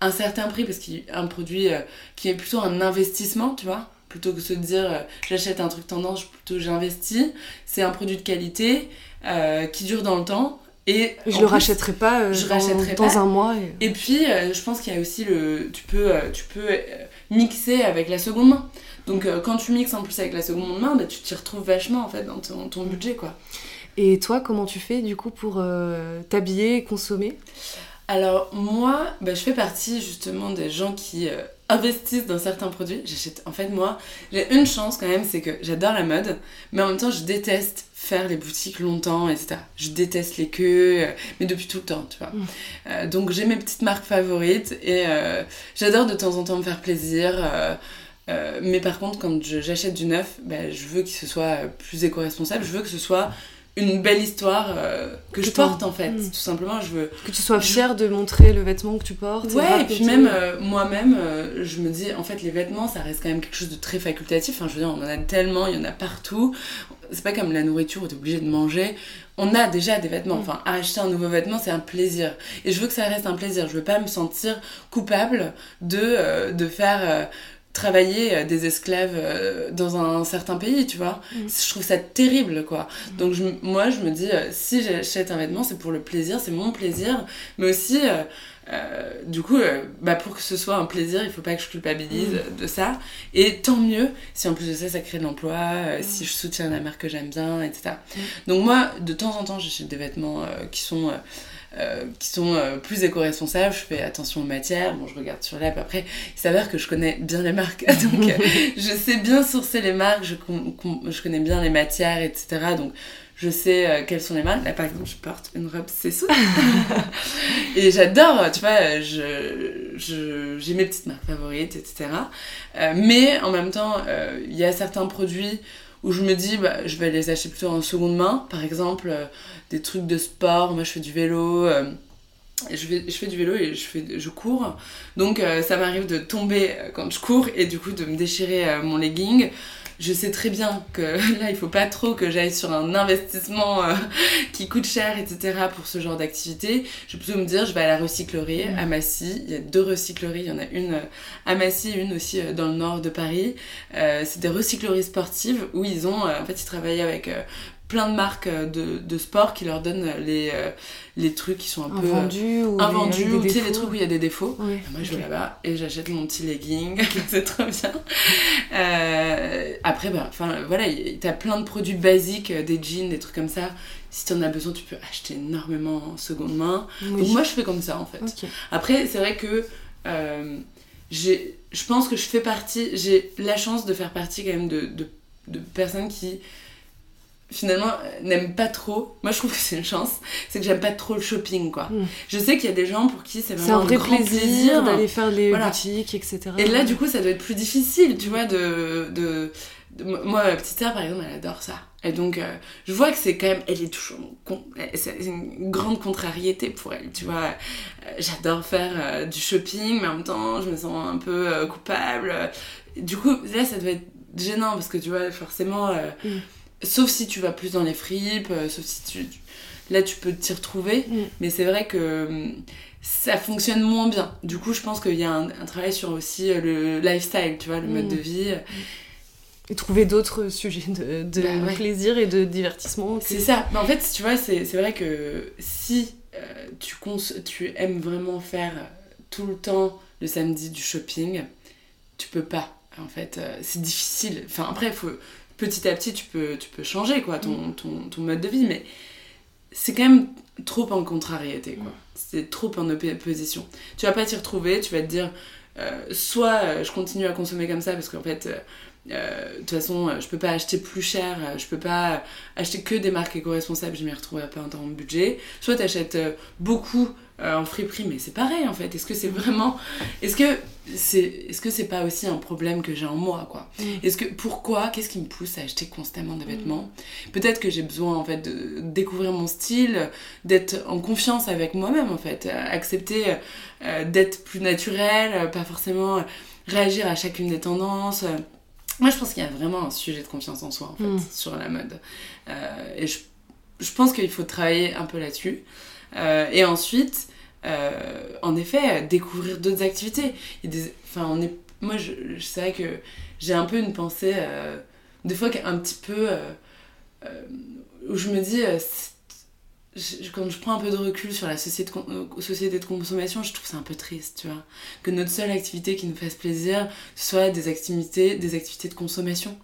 un certain prix parce qu'il un produit qui est plutôt un investissement, tu vois plutôt que de se dire euh, j'achète un truc tendance, plutôt j'investis. C'est un produit de qualité euh, qui dure dans le temps. Et je le rachèterai pas euh, je dans, dans un mois. Et, puis, je pense qu'il y a aussi le. Tu peux, tu peux mixer avec la seconde main. Donc, quand tu mixes en plus avec la seconde main, bah, tu t'y retrouves vachement en fait dans ton, ton, budget. quoi. Et toi, comment tu fais du coup pour t'habiller et consommer? Alors moi, bah, je fais partie justement des gens qui investissent dans certains produits. J'achète. En fait, moi, j'ai une chance quand même, c'est que j'adore la mode, mais en même temps, je déteste faire les boutiques longtemps, etc. Je déteste les queues, euh, mais depuis tout le temps, tu vois. Mm. Euh, donc j'ai mes petites marques favorites et j'adore de temps en temps me faire plaisir. mais par contre, quand j'achète du neuf, bah, je veux que ce soit plus éco-responsable. Je veux que ce soit une belle histoire euh, que je porte en fait. Hmm. Tout simplement, je veux. Que tu sois fière de montrer le vêtement que tu portes. Ouais, et puis même euh, moi-même, euh, je me dis, en fait, les vêtements, ça reste quand même quelque chose de très facultatif. Enfin, je veux dire, on en a tellement, il y en a partout. C'est pas comme la nourriture où t'es obligé de manger. On a déjà des vêtements. Hmm. Enfin, acheter un nouveau vêtement, c'est un plaisir. Et je veux que ça reste un plaisir. Je veux pas me sentir coupable de, de faire travailler euh, des esclaves euh, dans un certain pays, tu vois. Mm. Je trouve ça terrible, quoi. Mm. Donc moi, je me dis, euh, si j'achète un vêtement, c'est pour le plaisir, c'est mon plaisir, mais aussi, du coup, bah, pour que ce soit un plaisir, il faut pas que je culpabilise mm. de ça. Et tant mieux si en plus de ça, ça crée de l'emploi, si je soutiens la marque que j'aime bien, etc. Donc moi, de temps en temps, j'achète des vêtements qui sont... Euh, qui sont euh, plus éco-responsables. Je fais attention aux matières. Bon, je regarde sur l'app. Après, il s'avère que je connais bien les marques. [LAUGHS] Donc, euh, [LAUGHS] je sais bien sourcer les marques. Je, je, connais bien les matières, etc. Donc, je sais quelles sont les marques. Là, par exemple, je porte une robe Cessou. [LAUGHS] et j'adore, tu vois, je, j'ai mes petites marques favorites, etc. mais en même temps, il y a certains produits où je me dis bah, je vais les acheter plutôt en seconde main. Par exemple euh, des trucs de sport moi je fais du vélo euh, je, fais du vélo et je cours. Donc euh, ça m'arrive de tomber quand je cours et du coup de me déchirer mon legging je sais très bien que [LAUGHS] là, il faut pas trop que j'aille sur un investissement euh, [LAUGHS] qui coûte cher, etc. pour ce genre d'activité. Je vais plutôt me dire, je vais à la recyclerie mm. à Massy. Il y a deux recycleries. Il y en a une euh, à Massy, une aussi euh, dans le nord de Paris. c'est des recycleries sportives où ils ont, en fait, ils travaillent avec plein de marques euh, de, de sport qui leur donnent les, euh, les trucs qui sont un, peu Invendus ou invendus les, ou des sais, les trucs où il y a des défauts. Ouais, moi, je vais là-bas et j'achète mon petit legging, [LAUGHS] c'est trop bien. Euh, après, enfin, voilà, t'as plein de produits basiques, des jeans, des trucs comme ça. Si t'en as besoin, tu peux acheter énormément en seconde main. Oui. Donc moi, je fais comme ça, en fait. Après, c'est vrai que euh, je pense que je fais partie, j'ai la chance de faire partie quand même de, de, de personnes qui finalement euh, n'aiment pas trop. Moi, je trouve que c'est une chance, c'est que j'aime pas trop le shopping, quoi. Mm. Je sais qu'il y a des gens pour qui c'est vraiment un vrai grand plaisir, d'aller faire les Voilà. boutiques, etc. Et là, du coup, ça doit être plus difficile, tu vois, de. de, de- moi, ma petite sœur, par exemple, elle adore ça. Et donc, euh, je vois que c'est quand même. Elle est toujours. C'est une grande contrariété pour elle, tu vois. Euh, J'adore faire euh, du shopping, mais en même temps, je me sens un peu coupable. Du coup, là, ça doit être gênant parce que, tu vois, forcément. euh, Mm. Sauf si tu vas plus dans les fripes, euh, sauf si tu. Là, tu peux t'y retrouver. Mm. Mais c'est vrai que hum, ça fonctionne moins bien. Du coup, je pense qu'il y a un, un travail sur aussi euh, le lifestyle, tu vois, le mode Mm. de vie. Et trouver d'autres sujets de, de Bah ouais. plaisir et de divertissement. C'est ça. Mais en fait, tu vois, c'est vrai que si euh, tu, cons tu aimes vraiment faire euh, tout le temps le samedi du shopping, tu peux pas. En fait, euh, c'est difficile. Enfin, après, faut, petit à petit, tu peux, tu peux changer quoi, ton, ton, ton mode de vie, mais c'est quand même trop en contrariété. quoi. C'est trop en opposition. Tu vas pas t'y retrouver, tu vas te dire, euh, soit euh, je continue à consommer comme ça parce qu'en fait. euh, de toute façon, euh, je peux pas acheter plus cher, euh, je peux pas acheter que des marques éco-responsables, je m'y retrouverai pas dans mon budget. Soit t'achètes euh, beaucoup euh, en friperie, mais c'est pareil en fait. Est-ce que c'est vraiment. Est-ce que c'est est -ce c'est pas aussi un problème que j'ai en moi quoi? Mm. Est-ce que. Pourquoi Qu'est-ce qui me pousse à acheter constamment des vêtements? Peut-être que j'ai besoin en fait de découvrir mon style, d'être en confiance avec moi-même en fait, euh, accepter euh, d'être plus naturel, euh, pas forcément euh, réagir à chacune des tendances. Moi, je pense qu'il y a vraiment un sujet de confiance en soi, en fait, Mm. sur la mode. Euh, et je, je pense qu'il faut travailler un peu là-dessus. Euh, et ensuite, euh, en effet, découvrir d'autres activités. Il y a des, enfin, on est, moi, je, je- c'est vrai que j'ai un peu une pensée, des fois, un petit peu. où je me dis. Je- quand je prends un peu de recul sur la société de, con- euh, société de consommation, je trouve ça un peu triste, tu vois. Que notre seule activité qui nous fasse plaisir soit des activités, des activités de consommation.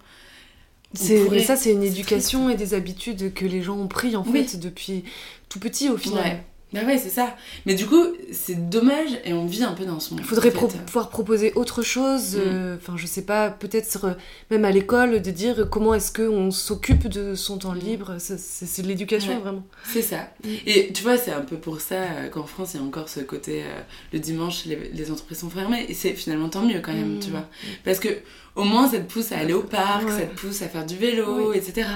Pourrait- Mais ça, c'est une éducation et des habitudes que les gens ont pris en Oui. fait depuis tout petit au final. Ouais. Bah ouais, c'est ça. Mais du coup, c'est dommage et on vit un peu dans ce monde. Il faudrait pro- pouvoir proposer autre chose, Mm. euh, enfin je sais pas, peut-être euh, même à l'école, de dire comment est-ce qu'on s'occupe de son temps Mm. libre, c'est de l'éducation Ouais. vraiment. C'est ça. Mm. Et tu vois, c'est un peu pour ça euh, qu'en France, il y a encore ce côté euh, le dimanche, les, les entreprises sont fermées. Et c'est finalement tant mieux quand même, Mm. tu vois. Parce que au moins, ça te pousse à aller au parc, Ouais. ça te pousse à faire du vélo, Oui. etc.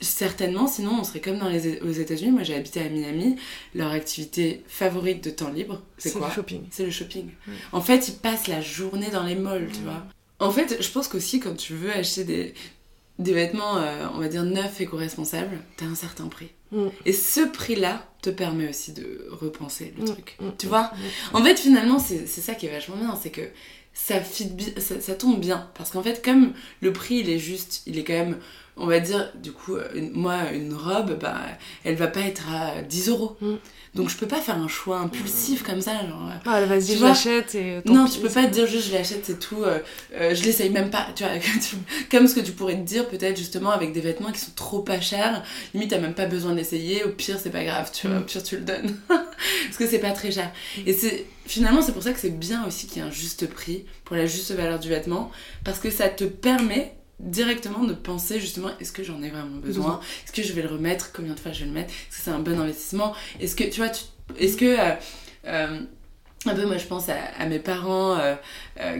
Certainement, sinon, on serait comme dans les, aux États-Unis. Moi, j'ai habité à Miami. Leur activité favorite de temps libre, c'est quoi le shopping. C'est le shopping. Ouais. En fait, ils passent la journée dans les malls, tu Mm. vois. En fait, je pense qu'aussi, quand tu veux acheter des, des vêtements, euh, on va dire, neufs, éco-responsables, t'as un certain prix. Mm. Et ce prix-là te permet aussi de repenser le Mm, truc. mm, Tu mm, vois mm. En fait, finalement, c'est c'est ça qui est vachement bien, c'est que ça, fit ça, ça tombe bien. Parce qu'en fait, comme le prix, il est juste, il est quand même, on va dire, du coup, une- moi, une robe, bah, elle va pas être à 10 euros. Mm. Donc, je peux pas faire un choix impulsif comme ça, genre... euh, Ah, vas-y, je l'achète et. tant non, pis, tu peux pas te dire juste je l'achète, c'est tout. euh, euh, je l'essaye même pas. Tu vois, [LAUGHS] comme ce que tu pourrais te dire peut-être justement avec des vêtements qui sont trop pas chers. Limite, t'as même pas besoin de l'essayer. Au pire, c'est pas grave. Tu vois, Mm. au pire, tu le donnes. [LAUGHS] Parce que c'est pas très cher. Et c'est finalement, c'est pour ça que c'est bien aussi qu'il y ait un juste prix pour la juste valeur du vêtement. Parce que ça te permet directement de penser justement est-ce que j'en ai vraiment besoin? Est-ce que je vais le remettre? Combien de fois je vais le mettre? Est-ce que c'est un bon investissement? Est-ce que tu vois tu- est-ce que euh, euh, un peu moi je pense à, à mes parents euh,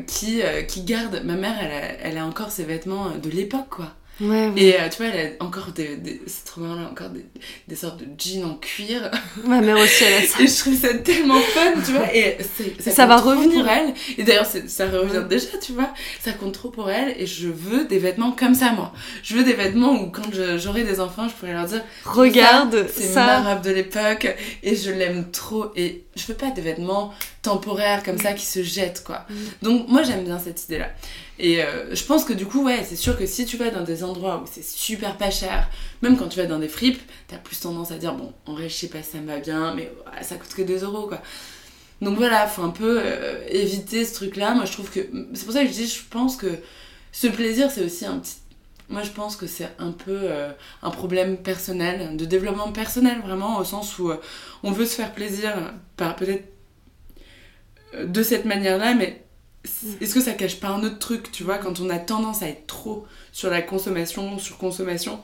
qui, qui gardent ma mère elle a, elle a encore ses vêtements de l'époque quoi Ouais, ouais. et euh, tu vois elle a encore des, des c'est trop marrant a encore des, des sortes de jeans en cuir Ma mère aussi, elle a [LAUGHS] ça. et je trouve ça tellement fun tu vois et ça, Ça va revenir. pour elle et d'ailleurs ça revient Ouais. déjà tu vois ça compte trop pour elle et je veux des vêtements comme ça moi je veux des vêtements où quand j'aurai des enfants je pourrais leur dire Regarde c'est ça. ma robe de l'époque et je l'aime trop et je veux pas des vêtements temporaire comme ça qui se jette quoi. Donc moi j'aime bien cette idée là. Et euh, je pense que du coup ouais c'est sûr que si tu vas dans des endroits où c'est super pas cher, même quand tu vas dans des fripes, t'as plus tendance à dire bon en vrai je sais pas ça me va bien mais ça coûte que 2 euros quoi. Donc voilà, faut un peu euh, éviter ce truc là. Moi je trouve que c'est pour ça que je dis je pense que ce plaisir c'est aussi un petit moi, je pense que c'est un peu euh, un problème personnel, de développement personnel, vraiment, au sens où on veut se faire plaisir, par peut-être de cette manière-là, mais est-ce que ça cache pas un autre truc, tu vois, quand on a tendance à être trop sur la consommation, sur consommation,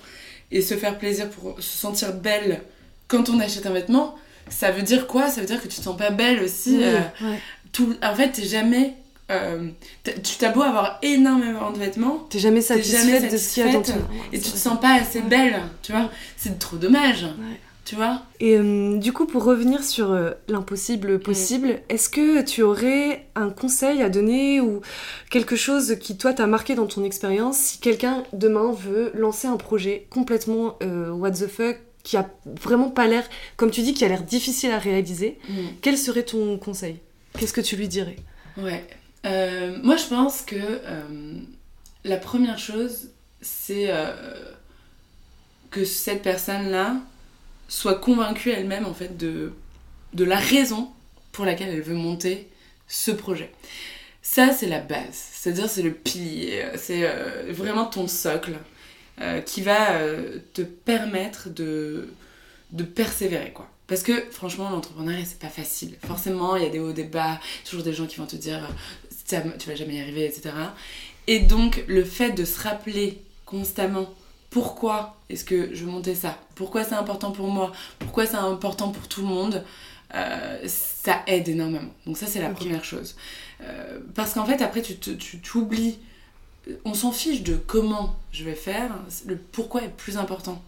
et se faire plaisir pour se sentir belle quand on achète un vêtement, ça veut dire quoi? Ça veut dire que tu te sens pas belle aussi. Euh, tout... En fait, t'es jamais. Euh, tu t'as beau avoir énormément de vêtements, t'es jamais satisfaite, de ce qu'il y a dans ton... Et tu te sens pas assez belle, tu vois? C'est trop dommage tu vois Et euh, du coup, pour revenir sur euh, l'impossible possible, est-ce que tu aurais un conseil à donner ou quelque chose qui, toi, t'a marqué dans ton expérience si quelqu'un, demain, veut lancer un projet complètement euh, what the fuck qui a vraiment pas l'air, comme tu dis, qui a l'air difficile à réaliser, mm. quel serait ton conseil? Qu'est-ce que tu lui dirais? Ouais. moi, je pense que la première chose, c'est que cette personne-là, soit convaincue elle-même en fait de, de la raison pour laquelle elle veut monter ce projet. Ça, c'est la base, c'est-à-dire c'est le pilier, c'est euh, vraiment ton socle euh, qui va euh, te permettre de, de persévérer, quoi. Parce que franchement, l'entrepreneuriat, c'est pas facile. Forcément, il y a des hauts, des bas, toujours des gens qui vont te dire tu vas jamais y arriver, etc. Et donc, le fait de se rappeler constamment pourquoi est-ce que je monter ça? Pourquoi c'est important pour moi? Pourquoi c'est important pour tout le monde? Euh, Ça aide énormément. Donc ça, c'est la première chose. Euh, parce qu'en fait, après, tu t'oublies. Euh, on s'en fiche de comment je vais faire, le pourquoi est plus important.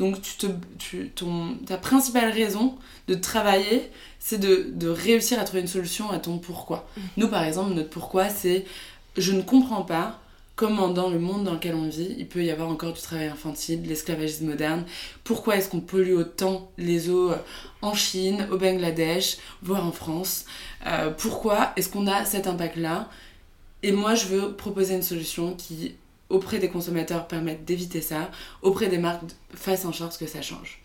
Donc tu te, tu, ton, ta principale raison de travailler, c'est de, de, réussir à trouver une solution à ton pourquoi. Mmh. Nous, par exemple, notre pourquoi, c'est je ne comprends pas comment dans le monde dans lequel on vit, il peut y avoir encore du travail infantile, de l'esclavagisme moderne. Pourquoi est-ce qu'on pollue autant les eaux euh, en Chine, au Bangladesh, voire en France? Euh, Pourquoi est-ce qu'on a cet impact-là? Et moi, je veux proposer une solution qui, auprès des consommateurs, permette d'éviter ça, auprès des marques, fasse en sorte que ça change.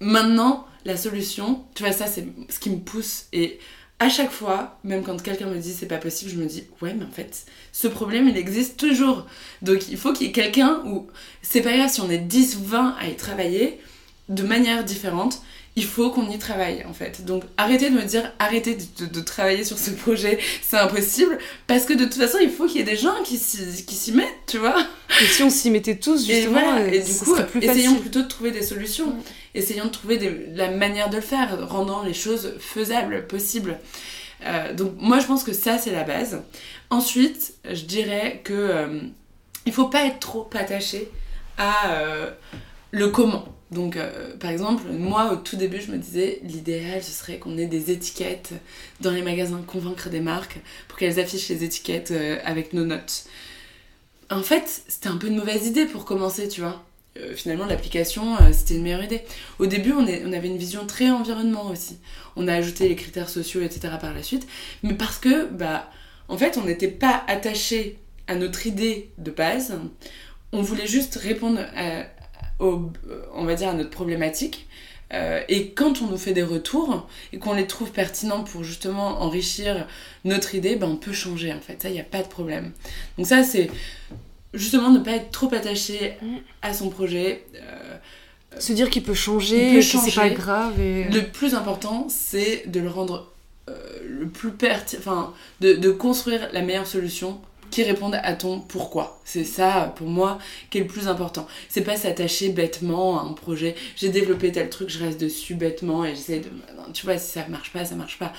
Maintenant, la solution, tu vois, ça, c'est ce qui me pousse et à chaque fois, même quand quelqu'un me dit c'est pas possible, je me dis ouais, mais en fait, ce problème il existe toujours. Donc il faut qu'il y ait quelqu'un où c'est pas grave si on est 10, 20 à y travailler de manière différente, il faut qu'on y travaille en fait. Donc arrêtez de me dire arrêtez de, travailler sur ce projet, c'est impossible, parce que de toute façon il faut qu'il y ait des gens qui s'y mettent, tu vois. Et si on s'y mettait tous justement, et, du coup, essayons plutôt de trouver des solutions, essayons de trouver la manière de le faire, rendant les choses faisables, possibles. Euh, donc moi je pense que ça c'est la base. Ensuite, je dirais que euh, il faut pas être trop attaché à euh, le comment. Donc, euh, par exemple, moi, au tout début, je me disais, l'idéal, ce serait qu'on ait des étiquettes dans les magasins, convaincre des marques pour qu'elles affichent les étiquettes euh, avec nos notes. En fait, c'était un peu une mauvaise idée pour commencer, tu vois. Euh, finalement, l'application, c'était une meilleure idée. Au début, on, on, avait une vision très environnement aussi. On a ajouté les critères sociaux, etc. par la suite. Mais parce que, bah, en fait, on n'était pas attaché à notre idée de base. On voulait juste répondre à on va dire, à notre problématique. Euh, et quand on nous fait des retours et qu'on les trouve pertinents pour justement enrichir notre idée, ben on peut changer en fait. Ça, il n'y a pas de problème. Donc ça, c'est justement ne pas être trop attaché à son projet. Euh, Se dire qu'il peut changer, que c'est pas grave. Et... Le plus important, c'est de le rendre euh, le plus pertinent, enfin, de, de construire la meilleure solution qui répondent à ton pourquoi. C'est ça, pour moi, qui est le plus important. C'est pas s'attacher bêtement à un projet. J'ai développé tel truc, je reste dessus bêtement et j'essaie de. Tu vois, si ça marche pas, ça marche pas.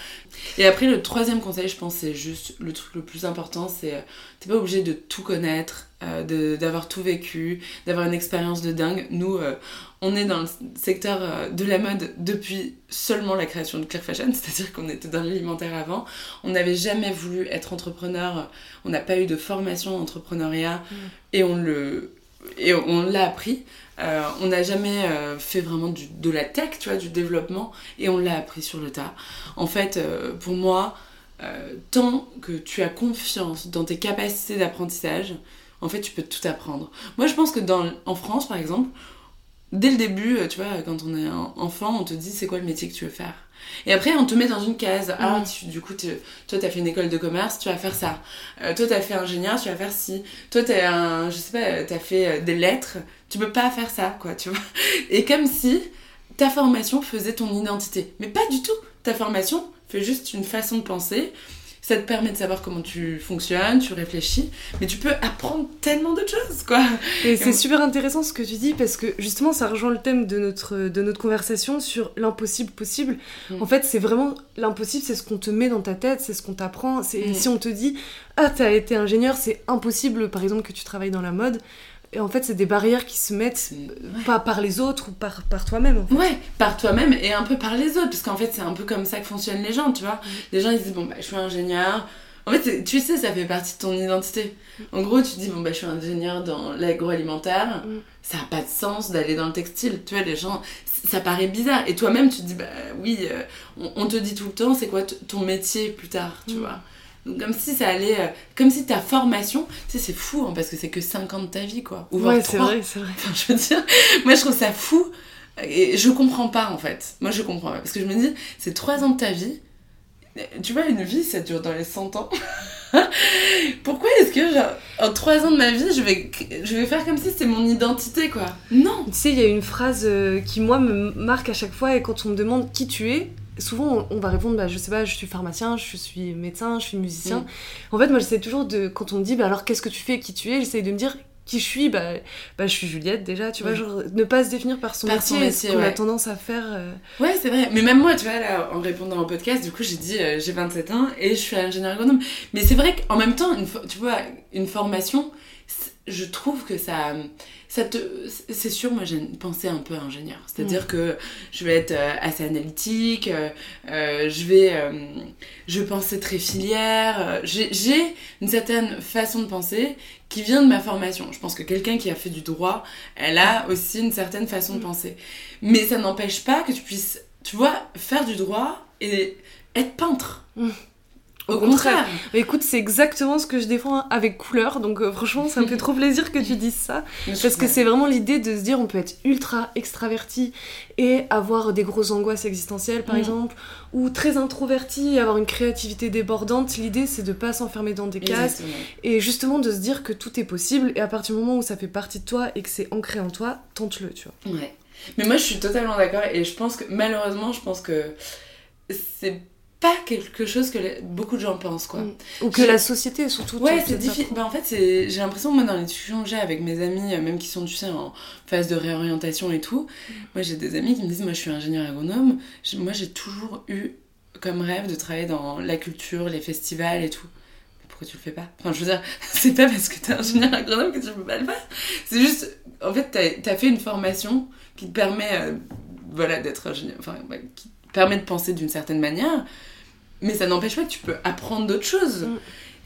Et après, le troisième conseil, je pense, c'est juste le truc le plus important c'est. T'es pas obligé de tout connaître, euh, d'avoir tout vécu, d'avoir une expérience de dingue. Nous, euh, on est dans le secteur euh, de la mode depuis seulement la création de Clear Fashion, [LAUGHS] c'est-à-dire qu'on était dans l'alimentaire avant. On n'avait jamais voulu être entrepreneur, on n'a pas eu de formation entrepreneuriat mm. et on le et on l'a appris. on n'a jamais fait vraiment du, de la tech, tu vois, du développement, et on l'a appris sur le tas. En fait, pour moi, euh, tant que tu as confiance dans tes capacités d'apprentissage, en fait, tu peux tout apprendre. Moi, je pense que dans, en France, par exemple, dès le début, euh, tu vois, quand on est enfant, on te dit c'est quoi le métier que tu veux faire? Et après, on te met dans une case. Ah, du coup, toi, t'as fait une école de commerce, tu vas faire ça. Euh, toi, t'as fait ingénieur, tu vas faire ci. Toi, t'as un, je sais pas, t'as fait euh, des lettres, tu peux pas faire ça, quoi, tu vois. [LAUGHS] Et comme si ta formation faisait ton identité. Mais pas du tout. Ta formation fait juste une façon de penser ça te permet de savoir comment tu fonctionnes, tu réfléchis, mais tu peux apprendre tellement d'autres choses, quoi. Et, c'est super intéressant ce que tu dis parce que justement ça rejoint le thème de notre, de notre conversation sur l'impossible possible. Mm. En fait, c'est vraiment l'impossible, c'est ce qu'on te met dans ta tête, c'est ce qu'on t'apprend. C'est mm. si on te dit ah t'as été ingénieur, c'est impossible, par exemple que tu travailles dans la mode. Et en fait, c'est des barrières qui se mettent pas par les autres ou par, par toi-même. Ouais, par toi-même et un peu par les autres. Parce qu'en fait, c'est un peu comme ça que fonctionnent les gens, tu vois. Mm. Les gens, ils disent, bon, bah, je suis ingénieur. En fait, tu sais, ça fait partie de ton identité. En gros, tu dis, bon, bah, je suis ingénieur dans l'agroalimentaire. Mm. Ça n'a pas de sens d'aller dans le textile. Tu vois, les gens, ça paraît bizarre. Et toi-même, tu te dis, bah oui, euh, on, te dit tout le temps, c'est quoi ton métier plus tard, tu mm. vois comme si ça allait. Euh, comme si ta formation. Tu sais, c'est fou, hein, parce que c'est que 5 ans de ta vie, quoi. Ou ouais, c'est vrai, c'est vrai. je veux dire, [LAUGHS] moi, je trouve ça fou. Et je comprends pas, en fait. Moi, je comprends pas. Parce que je me dis, c'est 3 ans de ta vie. Tu vois, une vie, ça dure dans les 100 ans. [LAUGHS] Pourquoi est-ce que, genre, en 3 ans de ma vie, je vais, je vais faire comme si c'était mon identité, quoi? Non Tu sais, il y a une phrase euh, qui, moi, me marque à chaque fois, et quand on me demande qui tu es, souvent on va répondre bah, je sais pas je suis pharmacien je suis médecin je suis musicien. Mm. en fait moi j'essaie toujours de quand on me dit bah alors qu'est-ce que tu fais qui tu es j'essaie de me dire qui je suis bah, bah je suis Juliette déjà tu vois genre ne pas se définir par son métier, ce qu'on a tendance à faire euh. ouais c'est vrai. Mais même moi tu vois là en répondant au podcast du coup j'ai dit euh, j'ai 27 ans et je suis ingénieur agronome. Mais c'est vrai qu'en même temps une, tu vois une formation je trouve que ça c'est sûr, moi j'ai une pensée un peu ingénieur. C'est-à-dire mm. que je vais être euh, assez analytique, euh, euh, je vais je penser très filière. J'ai une certaine façon de penser qui vient de ma formation. Je pense que quelqu'un qui a fait du droit, elle a aussi une certaine façon de mm. penser. Mais ça n'empêche pas que tu puisses, tu vois, faire du droit et être peintre. Mm. Au contraire. écoute, c'est exactement ce que je défends avec couleur. Donc euh, franchement, ça me fait trop plaisir que tu dises ça. parce que c'est vraiment l'idée de se dire on peut être ultra extraverti et avoir des grosses angoisses existentielles, par mm. exemple, ou très introverti et avoir une créativité débordante. L'idée, c'est de pas s'enfermer dans des cases et justement de se dire que tout est possible. Et à partir du moment où ça fait partie de toi et que c'est ancré en toi, tente-le, tu vois. Ouais. Mais moi, je suis totalement d'accord et je pense que malheureusement, je pense que c'est pas quelque chose que beaucoup de gens pensent quoi. Mm. ou que la société surtout ouais c'est difficile bah, en fait c'est j'ai l'impression moi dans les discussions que j'ai avec mes amis euh, même qui sont tu sais en phase de réorientation et tout mm. moi j'ai des amis qui me disent moi je suis ingénieur agronome moi j'ai toujours eu comme rêve de travailler dans la culture les festivals et tout. Pourquoi tu le fais pas? Enfin je veux dire [LAUGHS] c'est pas parce que t'es ingénieur agronome que tu peux pas le faire. C'est juste en fait t'as as fait une formation qui te permet euh, voilà d'être ingénieur enfin qui permet de penser d'une certaine manière mais ça n'empêche pas que tu peux apprendre d'autres choses. Mm.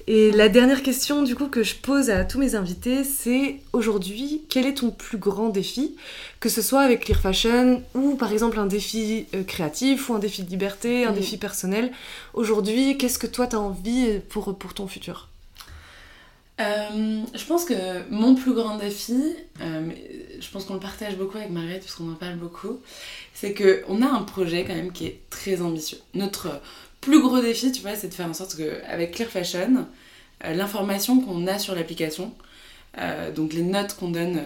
Et la dernière question du coup que je pose à tous mes invités, c'est aujourd'hui, quel est ton plus grand défi? Que ce soit avec Clear Fashion ou par exemple un défi euh, créatif ou un défi de liberté, un mm. défi personnel. Aujourd'hui, qu'est-ce que toi tu as envie pour, pour ton futur? Euh, je pense que mon plus grand défi, euh, je pense qu'on le partage beaucoup avec Mariette puisqu'on en parle beaucoup, c'est qu'on a un projet quand même qui est très ambitieux. Notre plus gros défi, tu vois, c'est de faire en sorte qu'avec Clear Fashion, euh, l'information qu'on a sur l'application, donc les notes qu'on donne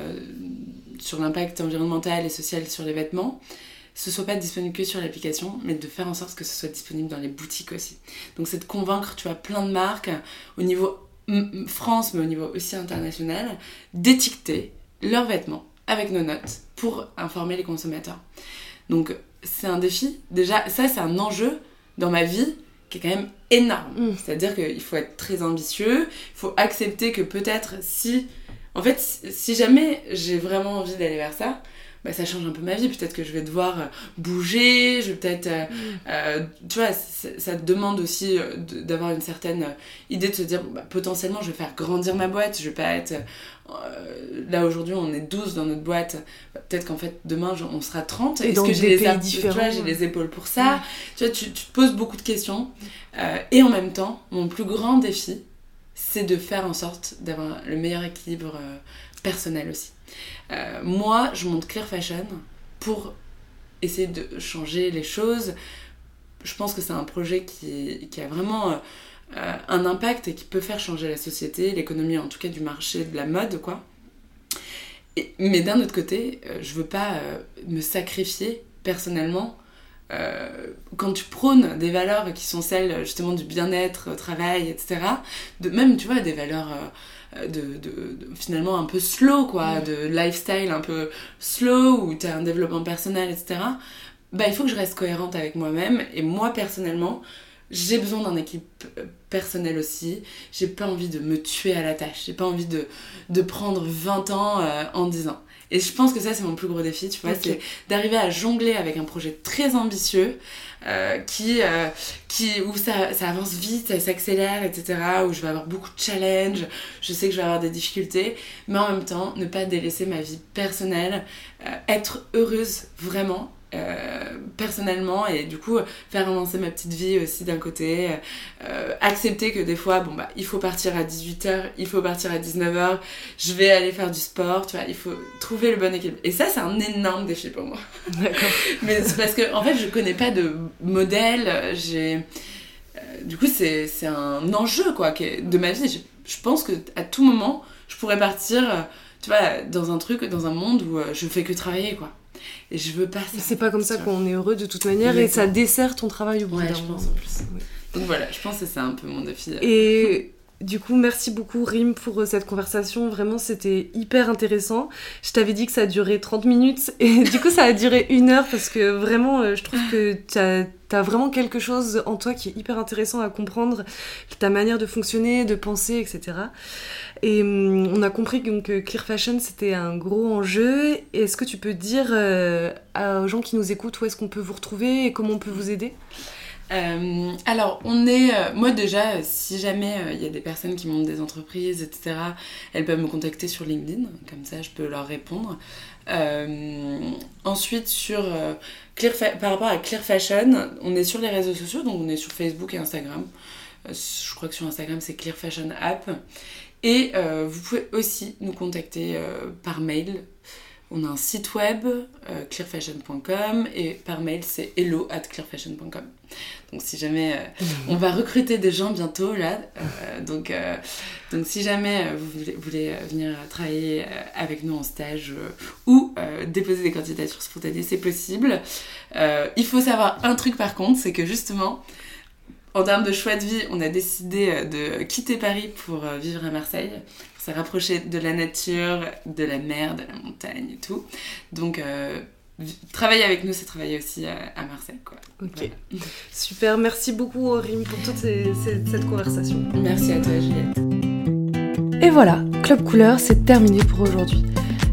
sur l'impact environnemental et social sur les vêtements, ce soit pas disponible que sur l'application, mais de faire en sorte que ce soit disponible dans les boutiques aussi. Donc c'est de convaincre, tu vois, plein de marques au niveau France, mais au niveau aussi international, d'étiqueter leurs vêtements avec nos notes pour informer les consommateurs. Donc c'est un défi. Déjà, ça c'est un enjeu dans ma vie qui est quand même énorme. Mm. C'est-à-dire qu'il faut être très ambitieux, il faut accepter que peut-être si... En fait, si jamais j'ai vraiment envie d'aller vers ça, bah, ça change un peu ma vie. Peut-être que je vais devoir euh, bouger, je vais peut-être. Euh, mm. euh, tu vois, ça te demande aussi d'avoir une certaine idée de se dire bah, potentiellement, je vais faire grandir ma boîte, je vais pas être. là aujourd'hui, on est 12 dans notre boîte. Bah, peut-être qu'en fait, demain, on sera 30. Est-ce que j'ai les, tu vois, j'ai les épaules pour ça? Tu vois, tu, te poses beaucoup de questions. et en même temps, mon plus grand défi, c'est de faire en sorte d'avoir le meilleur équilibre personnel aussi. Euh, moi, je monte Clear Fashion pour essayer de changer les choses. Je pense que c'est un projet qui, a vraiment euh, euh, un impact et qui peut faire changer la société, l'économie en tout cas du marché de la mode, quoi. mais d'un autre côté, je veux pas me sacrifier personnellement quand tu prônes des valeurs qui sont celles justement du bien-être, travail, etc., de, même tu vois des valeurs euh, de, finalement un peu slow, quoi, de lifestyle un peu slow, où tu as un développement personnel, etc., bah, il faut que je reste cohérente avec moi-même. Et moi, personnellement, j'ai besoin d'un équipe euh, personnelle aussi. J'ai pas envie de me tuer à la tâche. J'ai pas envie de, de prendre 20 ans euh, en 10 ans. Et je pense que ça, c'est mon plus gros défi, tu vois, c'est d'arriver à jongler avec un projet très ambitieux, euh, qui, euh, qui, où ça, ça avance vite, ça s'accélère, etc., où je vais avoir beaucoup de challenges, je sais que je vais avoir des difficultés, mais en même temps, ne pas délaisser ma vie personnelle, euh, être heureuse vraiment euh, personnellement et du coup faire avancer ma petite vie aussi d'un côté euh, accepter que des fois bon bah il faut partir à 18h il faut partir à 19h je vais aller faire du sport tu vois il faut trouver le bon équilibre. Et ça c'est un énorme défi pour moi. [LAUGHS] Mais c'est parce que en fait je connais pas de modèle j'ai euh, du coup c'est un enjeu quoi de ma vie. Je, je pense que à tout moment je pourrais partir tu vois dans un truc dans un monde où je fais que travailler quoi et je veux pas ça. C'est pas comme ça qu'on est heureux de toute manière et ça dessert ton travail au bout ouais, je pense en plus. Donc voilà, je pense que c'est un peu mon défi. Et du coup, merci beaucoup Rim pour euh, cette conversation. Vraiment, c'était hyper intéressant. Je t'avais dit que ça durait 30 minutes [LAUGHS] et du coup, ça a duré une heure parce que vraiment, euh, je trouve que tu as, vraiment quelque chose en toi qui est hyper intéressant à comprendre, ta manière de fonctionner, de penser, etc. Et hum, on a compris que Clear Fashion, c'était un gros enjeu. Est-ce que tu peux dire euh, aux gens qui nous écoutent où est-ce qu'on peut vous retrouver et comment on peut vous aider? Euh, alors, on est. Euh, moi, déjà, si jamais euh, il y a des personnes qui montent des entreprises, etc., elles peuvent me contacter sur LinkedIn, comme ça je peux leur répondre. ensuite, sur, Clear par rapport à Clear Fashion, on est sur les réseaux sociaux, donc on est sur Facebook et Instagram. je crois que sur Instagram, c'est Clear Fashion App. Et vous pouvez aussi nous contacter par mail on a un site web, euh, clearfashion.com, et par mail, c'est hello at clearfashion.com. Donc si jamais... Euh, on va recruter des gens bientôt, là. Euh, donc, donc si jamais vous voulez, venir travailler avec nous en stage ou déposer des candidatures spontanées, c'est possible. il faut savoir un truc par contre, c'est que justement... En termes de choix de vie, on a décidé de quitter Paris pour vivre à Marseille s'est rapproché de la nature, de la mer, de la montagne et tout. Donc, euh, travailler avec nous, c'est travailler aussi à, Marseille. Quoi. Ok. [LAUGHS] Super, merci beaucoup Rim pour toute cette conversation. Merci à toi Juliette. Et voilà, Club Couleur, c'est terminé pour aujourd'hui.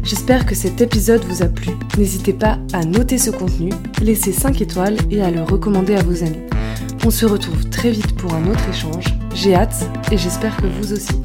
J'espère que cet épisode vous a plu. N'hésitez pas à noter ce contenu, laisser 5 étoiles et à le recommander à vos amis. On se retrouve très vite pour un autre échange. J'ai hâte et j'espère que vous aussi.